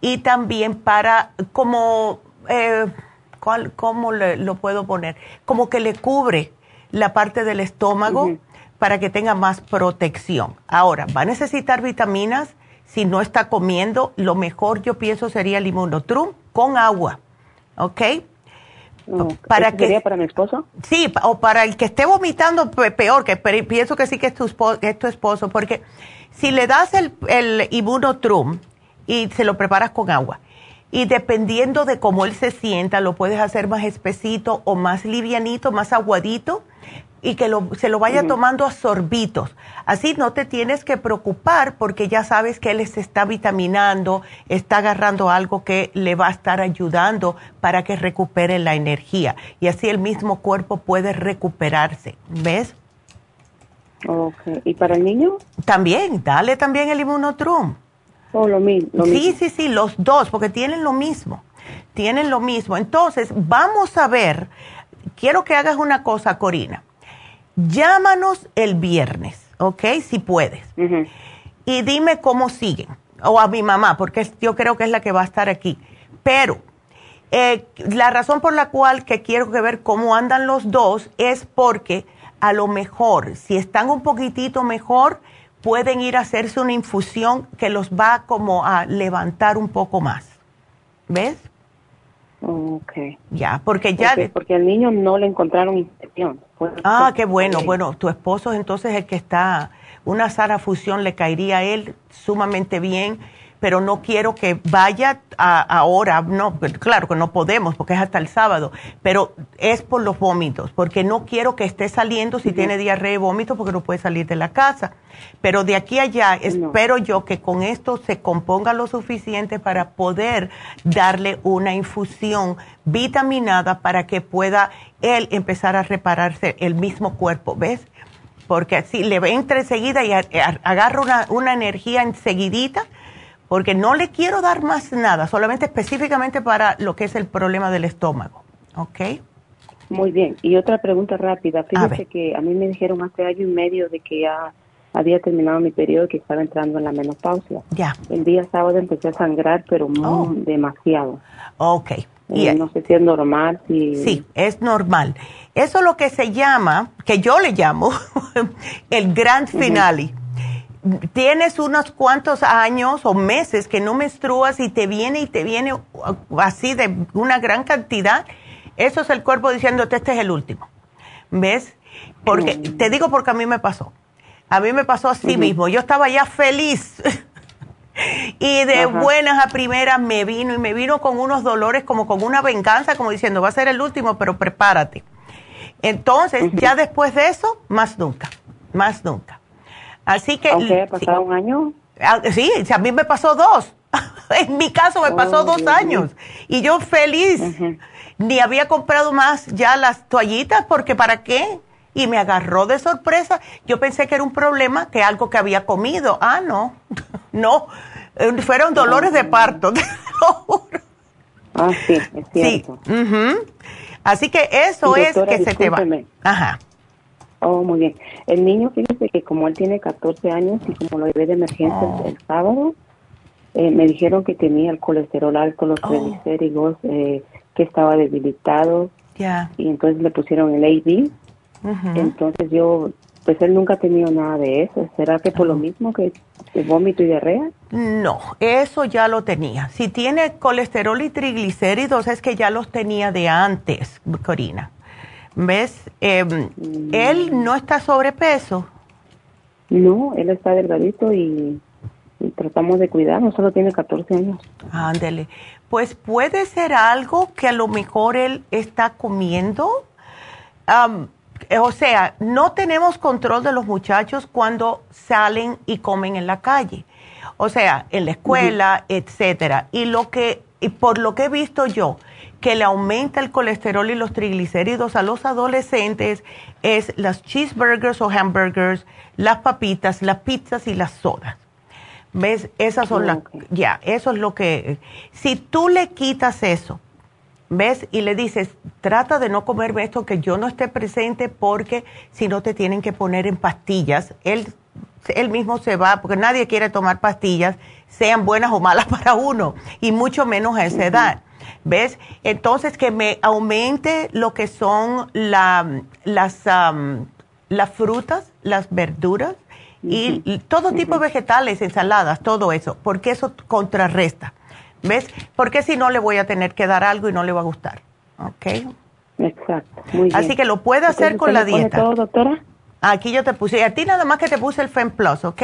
y también para como, eh, ¿cuál- ¿cómo le- lo puedo poner? Como que le cubre la parte del estómago para que tenga más protección. Ahora, va a necesitar vitaminas. Si no está comiendo, lo mejor yo pienso sería el inmunotrum con agua. ¿Ok? para ¿Eso que sería para mi esposo? Sí, o para el que esté vomitando, pe- peor, que pienso que sí que es tu, espo- que es tu esposo, porque si le das el, el Immunotrum y se lo preparas con agua, y dependiendo de cómo él se sienta, lo puedes hacer más espesito o más livianito, más aguadito, y que lo- se lo vaya tomando a sorbitos. Así no te tienes que preocupar porque ya sabes que él se está vitaminando, está agarrando algo que le va a estar ayudando para que recupere la energía. Y así el mismo cuerpo puede recuperarse. ¿Ves? Okay. ¿Y para el niño? También, dale también el inmunotrum. Oh, lo, mi- lo sí, mismo. sí, sí, los dos, porque tienen lo mismo. Tienen lo mismo. Entonces, vamos a ver. Quiero que hagas una cosa, Corina. Llámanos el viernes, ¿ok? Si puedes. Y dime cómo siguen. O a mi mamá, porque yo creo que es la que va a estar aquí. Pero eh, la razón por la cual que quiero que ver cómo andan los dos es porque a lo mejor, si están un poquitito mejor, pueden ir a hacerse una infusión que los va como a levantar un poco más. ¿Ves? Okay. Ya, porque ya... Ok, porque al niño no le encontraron infección. Ah, qué bueno. ok. Bueno, tu esposo es entonces el que está, una Sara Fusión le caería a él sumamente bien, pero no quiero que vaya a- ahora, no, claro que no podemos porque es hasta el sábado, pero es por los vómitos, porque no quiero que esté saliendo si tiene diarrea y vómitos porque no puede salir de la casa. Pero de aquí a allá espero yo que con esto se componga lo suficiente para poder darle una infusión vitaminada para que pueda él empezar a repararse el mismo cuerpo, ¿ves? Porque así le entra enseguida y agarra una, una energía enseguidita, porque no le quiero dar más nada, solamente específicamente para lo que es el problema del estómago, ¿ok? Muy bien. Y otra pregunta rápida. Fíjese que a mí me dijeron hace año y medio de que ya había terminado mi periodo y que estaba entrando en la menopausia. Ya. El día sábado empecé a sangrar, pero muy Oh. demasiado. Ok. Eh, no sé si es normal, si... Sí, es normal. Eso es lo que se llama, que yo le llamo, *laughs* el grand finale. Tienes unos cuantos años o meses que no menstruas y te viene y te viene uh, así de una gran cantidad. Eso es el cuerpo diciéndote, este es el último. ¿Ves? Porque, te digo porque a mí me pasó. A mí me pasó así mismo. Yo estaba ya feliz. *laughs* y de buenas a primeras me vino y me vino con unos dolores como con una venganza, como diciendo, va a ser el último, pero prepárate. Entonces, ya después de eso, más nunca, más nunca. Así que... ¿Aunque pasado un año? Ah, sí, a mí me pasó dos. *laughs* en mi caso me pasó oh, dos años. Y yo feliz. Ni había comprado más ya las toallitas porque ¿para qué? y me agarró de sorpresa. Yo pensé que era un problema, que algo que había comido. Ah, no, *laughs* no, eh, fueron dolores de parto, *laughs* Ah, sí, es cierto. Sí. Así que eso es que se te va. Ajá. Oh, muy bien. El niño, fíjese que como él tiene 14 años y como lo llevé de emergencia el oh. sábado, eh, me dijeron que tenía el colesterol alto, los oh. triglicéridos, eh, que estaba debilitado. Ya. Y entonces le pusieron el AD entonces yo, pues él nunca ha tenido nada de eso. ¿Será que por lo mismo que vómito y diarrea? No, eso ya lo tenía. Si tiene colesterol y triglicéridos es que ya los tenía de antes, Corina. ¿Ves? Em. Él no está sobrepeso. No, él está delgadito y, tratamos de cuidarlo, solo tiene 14 años. Ándele. Pues puede ser algo que a lo mejor él está comiendo. Eh, o sea, no tenemos control de los muchachos cuando salen y comen en la calle. O sea, en la escuela, etcétera. Y lo que, y por lo que he visto yo, que le aumenta el colesterol y los triglicéridos a los adolescentes es las cheeseburgers o hamburgers, las papitas, las pizzas y las sodas. ¿Ves? Esas son las, ya, eso es lo que, si tú le quitas eso, ¿Ves? Y le dices, trata de no comerme esto que yo no esté presente porque si no te tienen que poner en pastillas. Él, él mismo se va, porque nadie quiere tomar pastillas, sean buenas o malas *laughs* para uno, y mucho menos a esa edad. ¿Ves? Entonces que me aumente lo que son la, las, las frutas, las verduras y todo tipo de vegetales, ensaladas, todo eso, porque eso contrarresta. ¿Ves? Porque si no le voy a tener que dar algo y no le va a gustar. ¿Ok? Exacto. Muy bien. Así que lo puede hacer con la dieta. Todo, doctora? Aquí yo te puse, y a ti nada más que te puse el Fem Plus, ¿ok?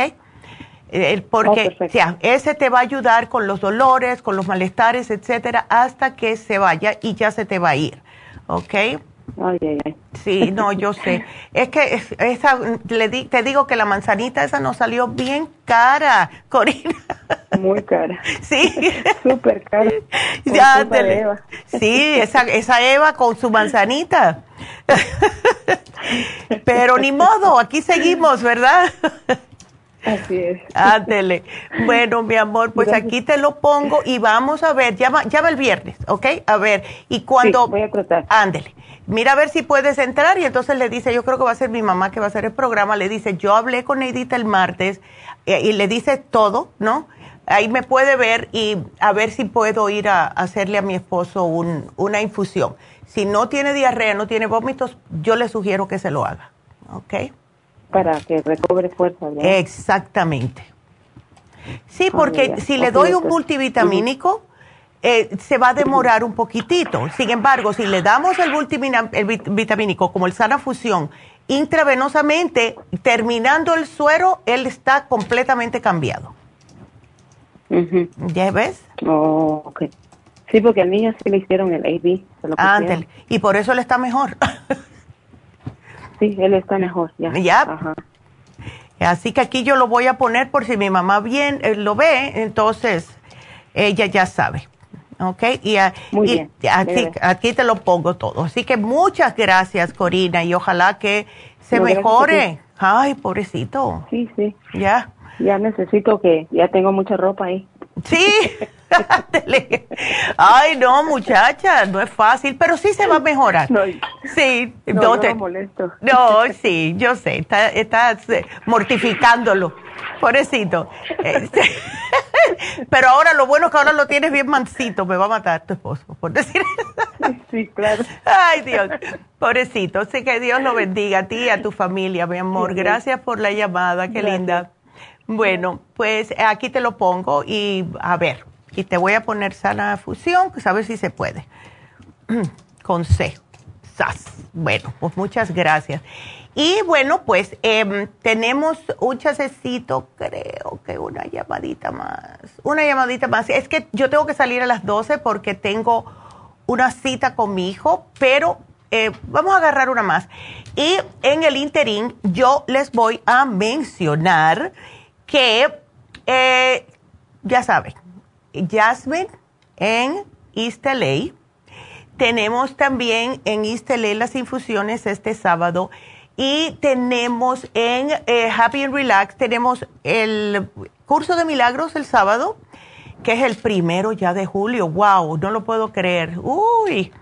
Eh, porque oh, sea, ese te va a ayudar con los dolores, con los malestares, etcétera, hasta que se vaya y ya se te va a ir, ¿ok? Ay, ay, ay. Sí, no, yo sé. *laughs* Es que esa, le te digo que la manzanita esa nos salió bien cara, *laughs* Corina. Muy cara. Sí. *laughs* Súper cara. Ya, Eva. Sí, esa, esa Eva con su manzanita. Pero ni modo, aquí seguimos, ¿verdad? Así es. Ándele. Bueno, mi amor, pues aquí te lo pongo y vamos a ver, llama, llama el viernes, ¿ok? A ver, y cuando... Sí, voy a tratar. Ándele. Mira a ver si puedes entrar y entonces le dice, yo creo que va a ser mi mamá que va a hacer el programa, le dice, yo hablé con Edith el martes eh, y le dice todo, ¿no? Ahí me puede ver y a ver si puedo ir a, hacerle a mi esposo un, una infusión. Si no tiene diarrea, no tiene vómitos, yo le sugiero que se lo haga, ¿ok? Para que recobre fuerza. Exactamente. Sí, porque si le doy un multivitamínico, eh, se va a demorar un poquitito. Sin embargo, si le damos el, multivitamínico como el Sana Fusión intravenosamente, terminando el suero, él está completamente cambiado. ¿Ya ves? Oh, ok. Sí, porque al niño sí le hicieron el AB. y por eso él está mejor. *laughs* Sí, él está mejor, ya. Ya. Así que aquí yo lo voy a poner por si mi mamá bien eh, lo ve, entonces ella ya sabe. ¿Ok? Y, Muy bien. Aquí, aquí, te lo pongo todo. Así que muchas gracias, Corina, y ojalá que se mejore. Ay, pobrecito. Sí, sí. Ya. Ya necesito que, ya tengo mucha ropa ahí. Sí. *laughs* *laughs* Ay, no, muchacha, no es fácil, pero sí se va a mejorar. No, sí, no, te molesto. No, sí, yo sé, estás está mortificándolo, pobrecito. Este, *laughs* pero ahora lo bueno es que ahora lo tienes bien mansito, me va a matar tu esposo, por decir *laughs* Sí, claro. Ay, Dios, pobrecito. Así que Dios lo bendiga a ti y a tu familia, mi amor. Gracias por la llamada, qué linda. Bueno, pues aquí te lo pongo y a ver, y te voy a poner sana fusión, pues a ver si se puede. *clears throat* con C. SAS. Bueno, pues muchas gracias. Y bueno, pues em, tenemos un chasecito, creo que una llamadita más. Una llamadita más. Es que yo tengo que salir a las 12 porque tengo una cita con mi hijo, pero eh, vamos a agarrar una más. Y en el interín yo les voy a mencionar que, eh, ya saben, Jasmine en East. Tenemos también en East LA las infusiones este sábado y tenemos en eh, Happy and Relax, tenemos el curso de milagros el sábado, que es el primero ya de julio. ¡Wow! No lo puedo creer. ¡Uy!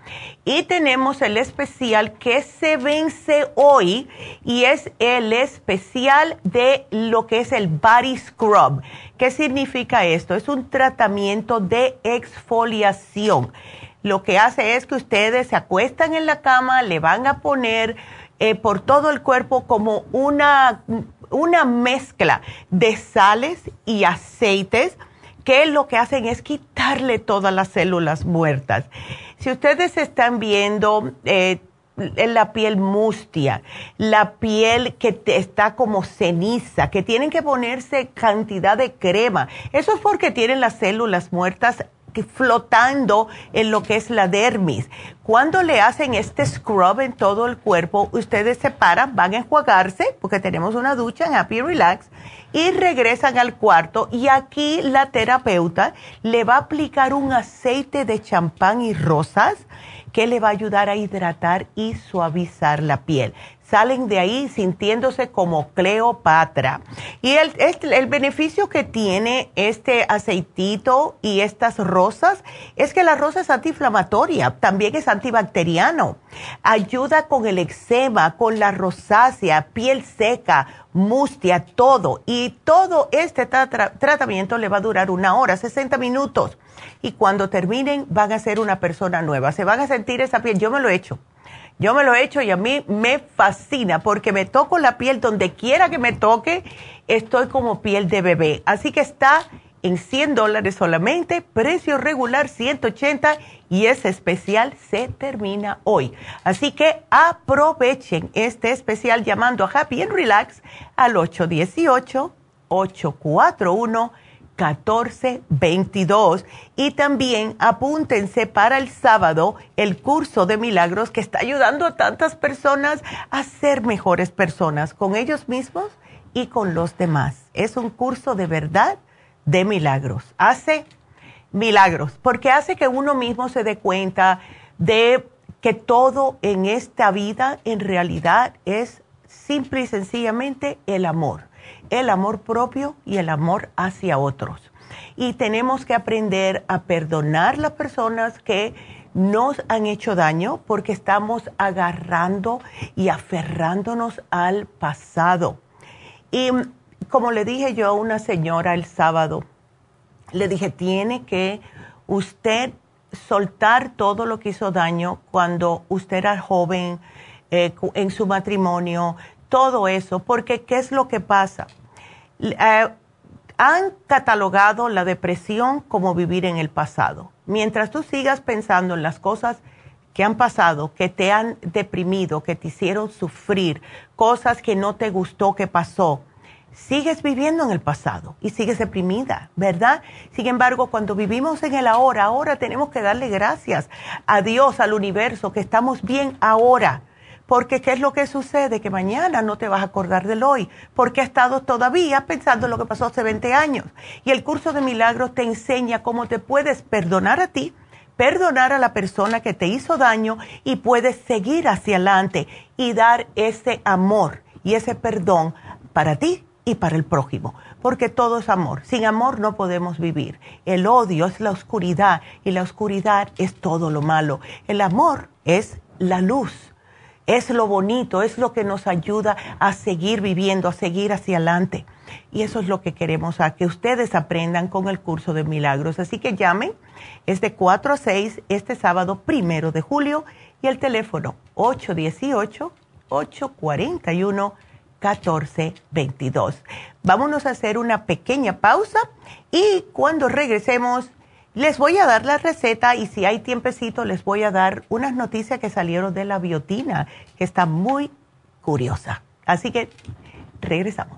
Y tenemos el especial que se vence hoy y es el especial de lo que es el Body Scrub. ¿Qué significa esto? Es un tratamiento de exfoliación. Lo que hace es que ustedes se acuestan en la cama, le van a poner eh, por todo el cuerpo como una, una mezcla de sales y aceites que lo que hacen es quitarle todas las células muertas. Si ustedes están viendo eh, la piel mustia, la piel que está como ceniza, que tienen que ponerse cantidad de crema, eso es porque tienen las células muertas flotando en lo que es la dermis. Cuando le hacen este scrub en todo el cuerpo, ustedes se paran, van a enjuagarse, porque tenemos una ducha en Happy Relax, y regresan al cuarto y aquí la terapeuta le va a aplicar un aceite de champán y rosas que le va a ayudar a hidratar y suavizar la piel salen de ahí sintiéndose como Cleopatra. Y el, el, beneficio que tiene este aceitito y estas rosas es que la rosa es antiinflamatoria, también es antibacteriano, ayuda con el eczema, con la rosácea, piel seca, mustia, todo. Y todo este tratamiento le va a durar una hora, 60 minutos. Y cuando terminen van a ser una persona nueva, se van a sentir esa piel. Yo me lo he hecho yo me lo he hecho y a mí me fascina porque me toco la piel donde quiera que me toque, estoy como piel de bebé. Así que está en 100 dólares solamente, precio regular 180 y ese especial se termina hoy. Así que aprovechen este especial llamando a Happy and Relax al 818 841 1422 y también apúntense para el sábado el curso de milagros que está ayudando a tantas personas a ser mejores personas con ellos mismos y con los demás. Es un curso de verdad de milagros. Hace milagros porque hace que uno mismo se dé cuenta de que todo en esta vida en realidad es simple y sencillamente el amor el amor propio y el amor hacia otros. Y tenemos que aprender a perdonar las personas que nos han hecho daño porque estamos agarrando y aferrándonos al pasado. Y como le dije yo a una señora el sábado, le dije, tiene que usted soltar todo lo que hizo daño cuando usted era joven, eh, en su matrimonio, todo eso, porque ¿qué es lo que pasa? Eh, han catalogado la depresión como vivir en el pasado. Mientras tú sigas pensando en las cosas que han pasado, que te han deprimido, que te hicieron sufrir, cosas que no te gustó que pasó, sigues viviendo en el pasado y sigues deprimida, ¿verdad? Sin embargo, cuando vivimos en el ahora, ahora tenemos que darle gracias a Dios, al universo, que estamos bien ahora porque ¿qué es lo que sucede? Que mañana no te vas a acordar del hoy, porque has estado todavía pensando en lo que pasó hace 20 años. Y el curso de milagros te enseña cómo te puedes perdonar a ti, perdonar a la persona que te hizo daño y puedes seguir hacia adelante y dar ese amor y ese perdón para ti y para el prójimo, porque todo es amor. Sin amor no podemos vivir. El odio es la oscuridad y la oscuridad es todo lo malo. El amor es la luz es lo bonito, es lo que nos ayuda a seguir viviendo, a seguir hacia adelante. Y eso es lo que queremos, a que ustedes aprendan con el curso de milagros. Así que llamen, es de 4 a 6 este sábado primero de julio y el teléfono 818-841-1422. Vámonos a hacer una pequeña pausa y cuando regresemos les voy a dar la receta y si hay tiempecito les voy a dar unas noticias que salieron de la biotina, que está muy curiosa. Así que regresamos.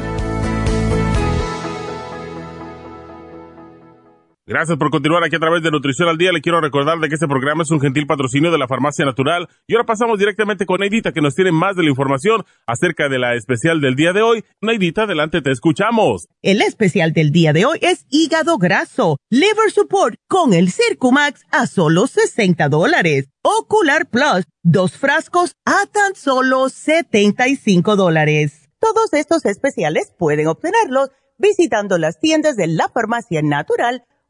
Gracias por continuar aquí a través de Nutrición al Día. Le quiero recordar de que este programa es un gentil patrocinio de la Farmacia Natural. Y ahora pasamos directamente con Neidita, que nos tiene más de la información acerca de la especial del día de hoy. Neidita, adelante, te escuchamos. El especial del día de hoy es hígado graso, liver support con el Circumax a solo 60 dólares. Ocular Plus, dos frascos a tan solo 75 dólares. Todos estos especiales pueden obtenerlos visitando las tiendas de la Farmacia Natural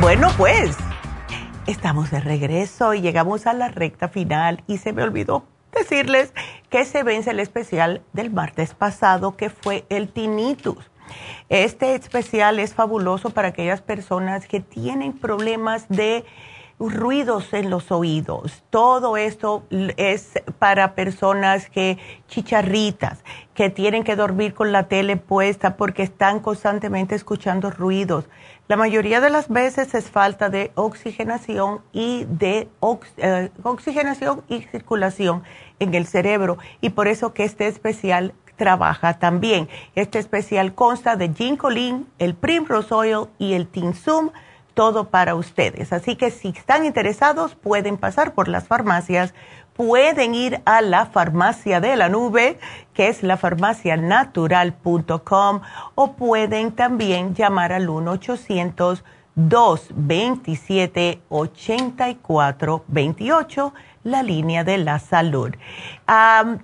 Bueno, pues estamos de regreso y llegamos a la recta final y se me olvidó decirles que se vence el especial del martes pasado que fue el tinnitus. Este especial es fabuloso para aquellas personas que tienen problemas de ruidos en los oídos. Todo esto es para personas que chicharritas, que tienen que dormir con la tele puesta porque están constantemente escuchando ruidos. La mayoría de las veces es falta de oxigenación y de eh, oxigenación y circulación en el cerebro y por eso que este especial trabaja también. Este especial consta de ginkolin, el primrose oil y el tinsum todo para ustedes. Así que si están interesados, pueden pasar por las farmacias, pueden ir a la farmacia de la nube, que es lafarmacianatural.com, o pueden también llamar al 1-800-227-8428, la línea de la salud.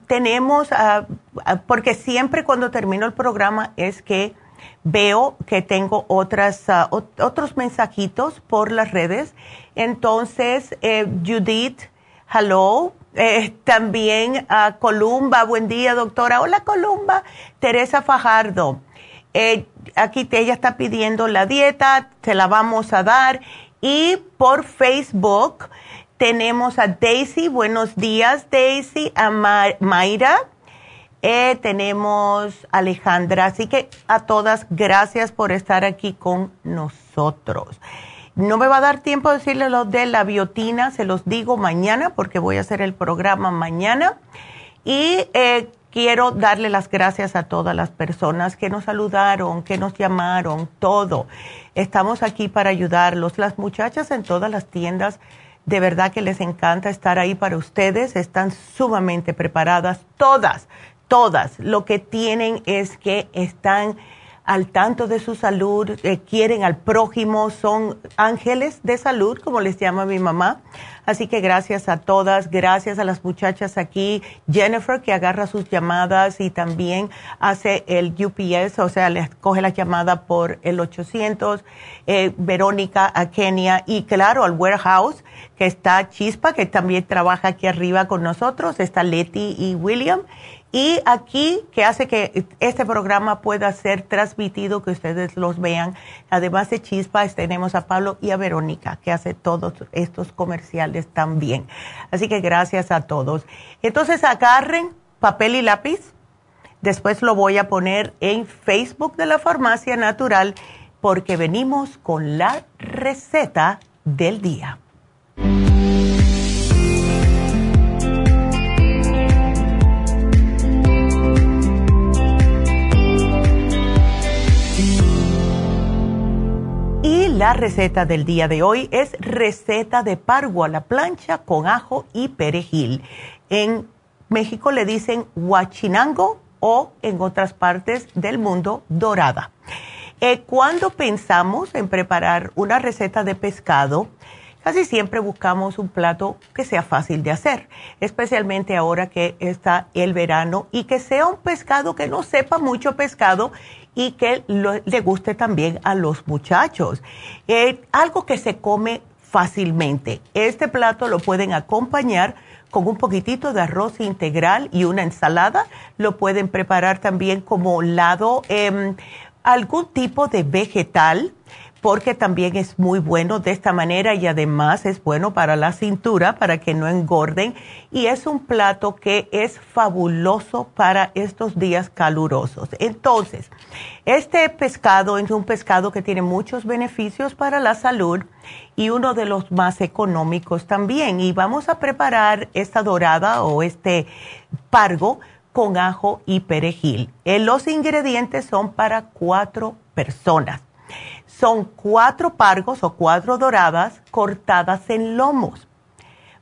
tenemos, ah, ah, porque siempre cuando termino el programa es que veo que tengo otras, ah, otros mensajitos por las redes. Entonces, eh, Judith, hello. Eh, también a Columba, buen día doctora. Hola Columba. Teresa Fajardo. Eh, aquí ella está pidiendo la dieta, te la vamos a dar. Y por Facebook tenemos a Daisy, buenos días Daisy, a Mayra eh, tenemos Alejandra, así que a todas gracias por estar aquí con nosotros. No me va a dar tiempo de decirle lo de la biotina, se los digo mañana porque voy a hacer el programa mañana. Y eh, quiero darle las gracias a todas las personas que nos saludaron, que nos llamaron, todo. Estamos aquí para ayudarlos. Las muchachas en todas las tiendas, de verdad que les encanta estar ahí para ustedes, están sumamente preparadas, todas todas lo que tienen es que están al tanto de su salud, eh, quieren al prójimo, son ángeles de salud, como les llama mi mamá. Así que gracias a todas, gracias a las muchachas aquí, Jennifer que agarra sus llamadas y también hace el UPS, o sea, les coge la llamada por el 800, eh, Verónica a Kenia y claro al warehouse que está Chispa, que también trabaja aquí arriba con nosotros, está Letty y William y aquí, que hace que este programa pueda ser transmitido, que ustedes los vean. Además de Chispas, tenemos a Pablo y a Verónica, que hace todos estos comerciales también. Así que gracias a todos. Entonces, agarren papel y lápiz. Después lo voy a poner en Facebook de la Farmacia Natural, porque venimos con la receta del día. La receta del día de hoy es receta de pargo a la plancha con ajo y perejil. En México le dicen huachinango o en otras partes del mundo dorada. Eh, cuando pensamos en preparar una receta de pescado, casi siempre buscamos un plato que sea fácil de hacer, especialmente ahora que está el verano y que sea un pescado que no sepa mucho pescado y que le guste también a los muchachos. Eh, algo que se come fácilmente. Este plato lo pueden acompañar con un poquitito de arroz integral y una ensalada. Lo pueden preparar también como lado, eh, algún tipo de vegetal porque también es muy bueno de esta manera y además es bueno para la cintura, para que no engorden. Y es un plato que es fabuloso para estos días calurosos. Entonces, este pescado es un pescado que tiene muchos beneficios para la salud y uno de los más económicos también. Y vamos a preparar esta dorada o este pargo con ajo y perejil. Eh, los ingredientes son para cuatro personas son cuatro pargos o cuatro doradas cortadas en lomos.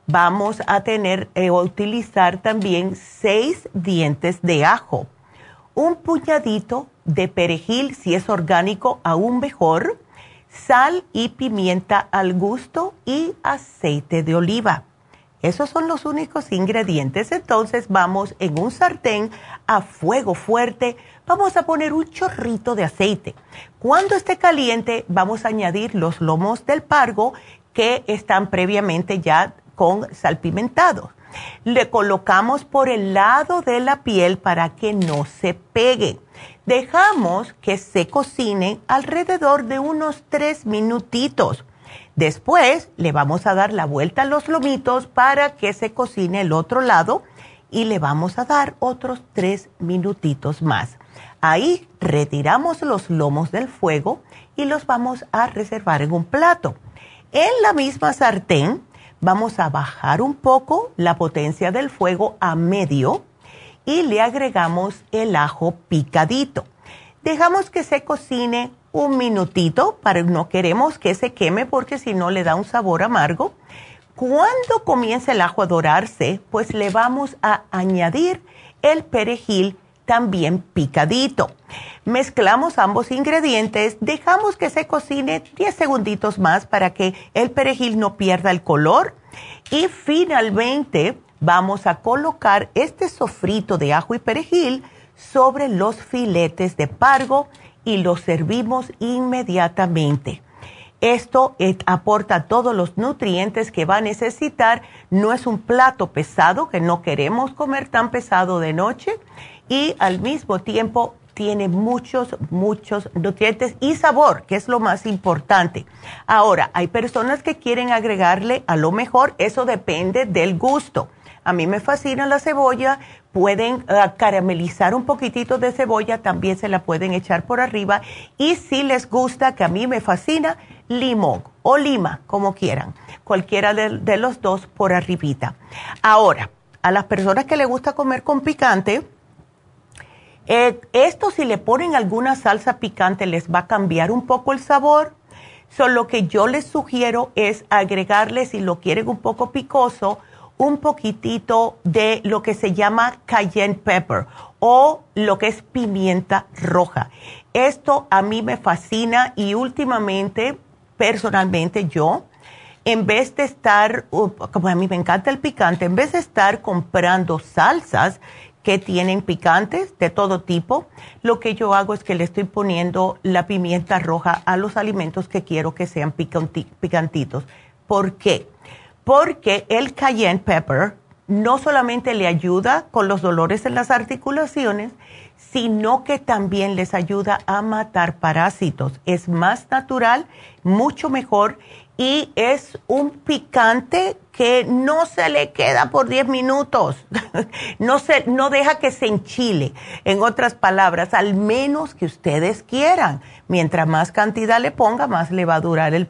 Vamos a tener eh, utilizar también seis dientes de ajo, un puñadito de perejil, si es orgánico, aún mejor, sal y pimienta al gusto y aceite de oliva. Esos son los únicos ingredientes. Entonces vamos en un sartén a fuego fuerte vamos a poner un chorrito de aceite. Cuando esté caliente, vamos a añadir los lomos del pargo que están previamente ya con salpimentados. Le colocamos por el lado de la piel para que no se pegue. Dejamos que se cocine alrededor de unos tres minutitos. Después le vamos a dar la vuelta a los lomitos para que se cocine el otro lado y le vamos a dar otros tres minutitos más. Ahí retiramos los lomos del fuego y los vamos a reservar en un plato. En la misma sartén vamos a bajar un poco la potencia del fuego a medio y le agregamos el ajo picadito. Dejamos que se cocine un minutito, para no queremos que se queme porque si no le da un sabor amargo. Cuando comience el ajo a dorarse, pues le vamos a añadir el perejil también picadito. Mezclamos ambos ingredientes, dejamos que se cocine 10 segunditos más para que el perejil no pierda el color y finalmente vamos a colocar este sofrito de ajo y perejil sobre los filetes de pargo y los servimos inmediatamente. Esto aporta todos los nutrientes que va a necesitar. No es un plato pesado, que no queremos comer tan pesado de noche y al mismo tiempo tiene muchos, muchos nutrientes y sabor, que es lo más importante. Ahora, hay personas que quieren agregarle a lo mejor, eso depende del gusto. A mí me fascina la cebolla, pueden ah, caramelizar un poquitito de cebolla, también se la pueden echar por arriba. Y si les gusta, que a mí me fascina, limón o lima, como quieran, cualquiera de, los dos por arribita. Ahora, a las personas que les gusta comer con picante, eh, esto si le ponen alguna salsa picante les va a cambiar un poco el sabor. Solo lo que yo les sugiero es agregarle, si lo quieren un poco picoso, un poquitito de lo que se llama cayenne pepper o lo que es pimienta roja. Esto a mí me fascina y últimamente, personalmente yo, en vez de estar, como a mí me encanta el picante, en vez de estar comprando salsas que tienen picantes de todo tipo, lo que yo hago es que le estoy poniendo la pimienta roja a los alimentos que quiero que sean picantitos. ¿Por qué? Porque el cayenne pepper no solamente le ayuda con los dolores en las articulaciones, sino que también les ayuda a matar parásitos. Es más natural, mucho mejor y es un picante que no se le queda por 10 minutos, *laughs* no, se, no deja que se enchile. En otras palabras, al menos que ustedes quieran. Mientras más cantidad le ponga, más le va a durar el,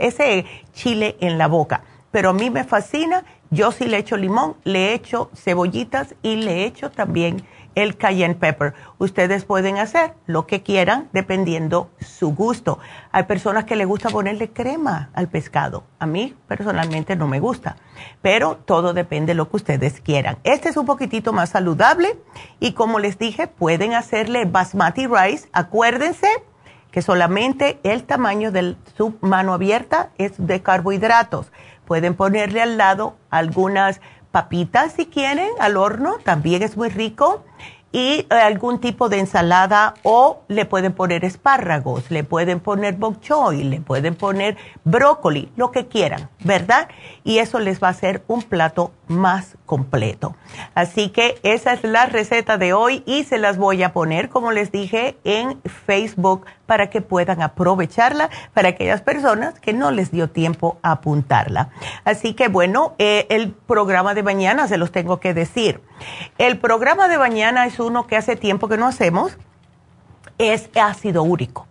ese chile en la boca. Pero a mí me fascina, yo sí le echo limón, le echo cebollitas y le echo también el cayenne pepper. Ustedes pueden hacer lo que quieran dependiendo su gusto. Hay personas que les gusta ponerle crema al pescado. A mí personalmente no me gusta, pero todo depende de lo que ustedes quieran. Este es un poquitito más saludable y como les dije, pueden hacerle basmati rice. Acuérdense que solamente el tamaño de su mano abierta es de carbohidratos. Pueden ponerle al lado algunas papitas si quieren al horno, también es muy rico y eh, algún tipo de ensalada o le pueden poner espárragos, le pueden poner bok choy, le pueden poner brócoli, lo que quieran, ¿verdad? Y eso les va a hacer un plato más completo. Así que esa es la receta de hoy y se las voy a poner, como les dije, en Facebook para que puedan aprovecharla para aquellas personas que no les dio tiempo a apuntarla. Así que bueno, eh, el programa de mañana se los tengo que decir. El programa de mañana es uno que hace tiempo que no hacemos, es ácido úrico.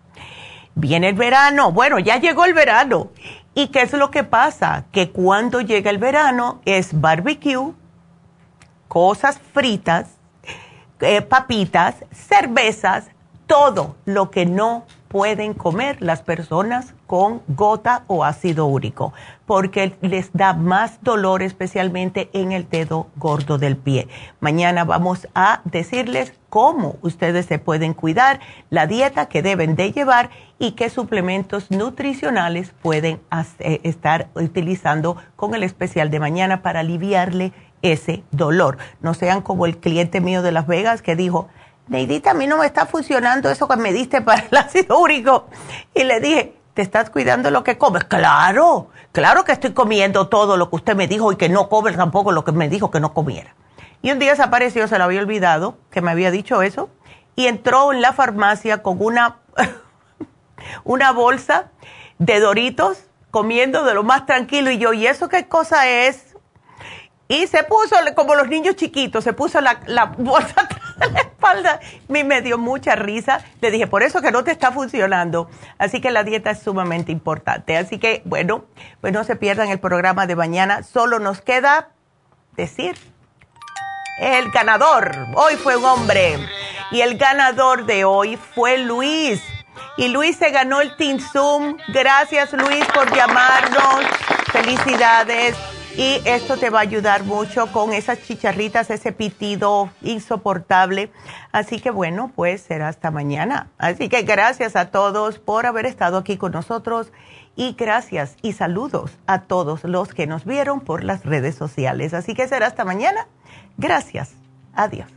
Viene el verano, bueno, ya llegó el verano. ¿Y qué es lo que pasa? Que cuando llega el verano es barbecue, cosas fritas, eh, papitas, cervezas, todo lo que no pueden comer las personas con gota o ácido úrico, porque les da más dolor especialmente en el dedo gordo del pie. Mañana vamos a decirles cómo ustedes se pueden cuidar, la dieta que deben de llevar y qué suplementos nutricionales pueden estar utilizando con el especial de mañana para aliviarle ese dolor. No sean como el cliente mío de Las Vegas que dijo, Neidita, a mí no me está funcionando eso que me diste para el ácido úrico. Y le dije, ¿te estás cuidando lo que comes? Claro, claro que estoy comiendo todo lo que usted me dijo y que no come tampoco lo que me dijo que no comiera. Y un día se apareció, se lo había olvidado, que me había dicho eso, y entró en la farmacia con una, *laughs* una bolsa de doritos, comiendo de lo más tranquilo, y yo, ¿y eso qué cosa es? Y se puso, como los niños chiquitos, se puso la, la *laughs* bolsa espalda. mí me dio mucha risa. Le dije, por eso que no te está funcionando. Así que la dieta es sumamente importante. Así que, bueno, pues no se pierdan el programa de mañana. Solo nos queda decir el ganador. Hoy fue un hombre. Y el ganador de hoy fue Luis. Y Luis se ganó el Team Zoom. Gracias Luis por llamarnos. Felicidades. Y esto te va a ayudar mucho con esas chicharritas, ese pitido insoportable. Así que bueno, pues será hasta mañana. Así que gracias a todos por haber estado aquí con nosotros y gracias y saludos a todos los que nos vieron por las redes sociales. Así que será hasta mañana. Gracias. Adiós.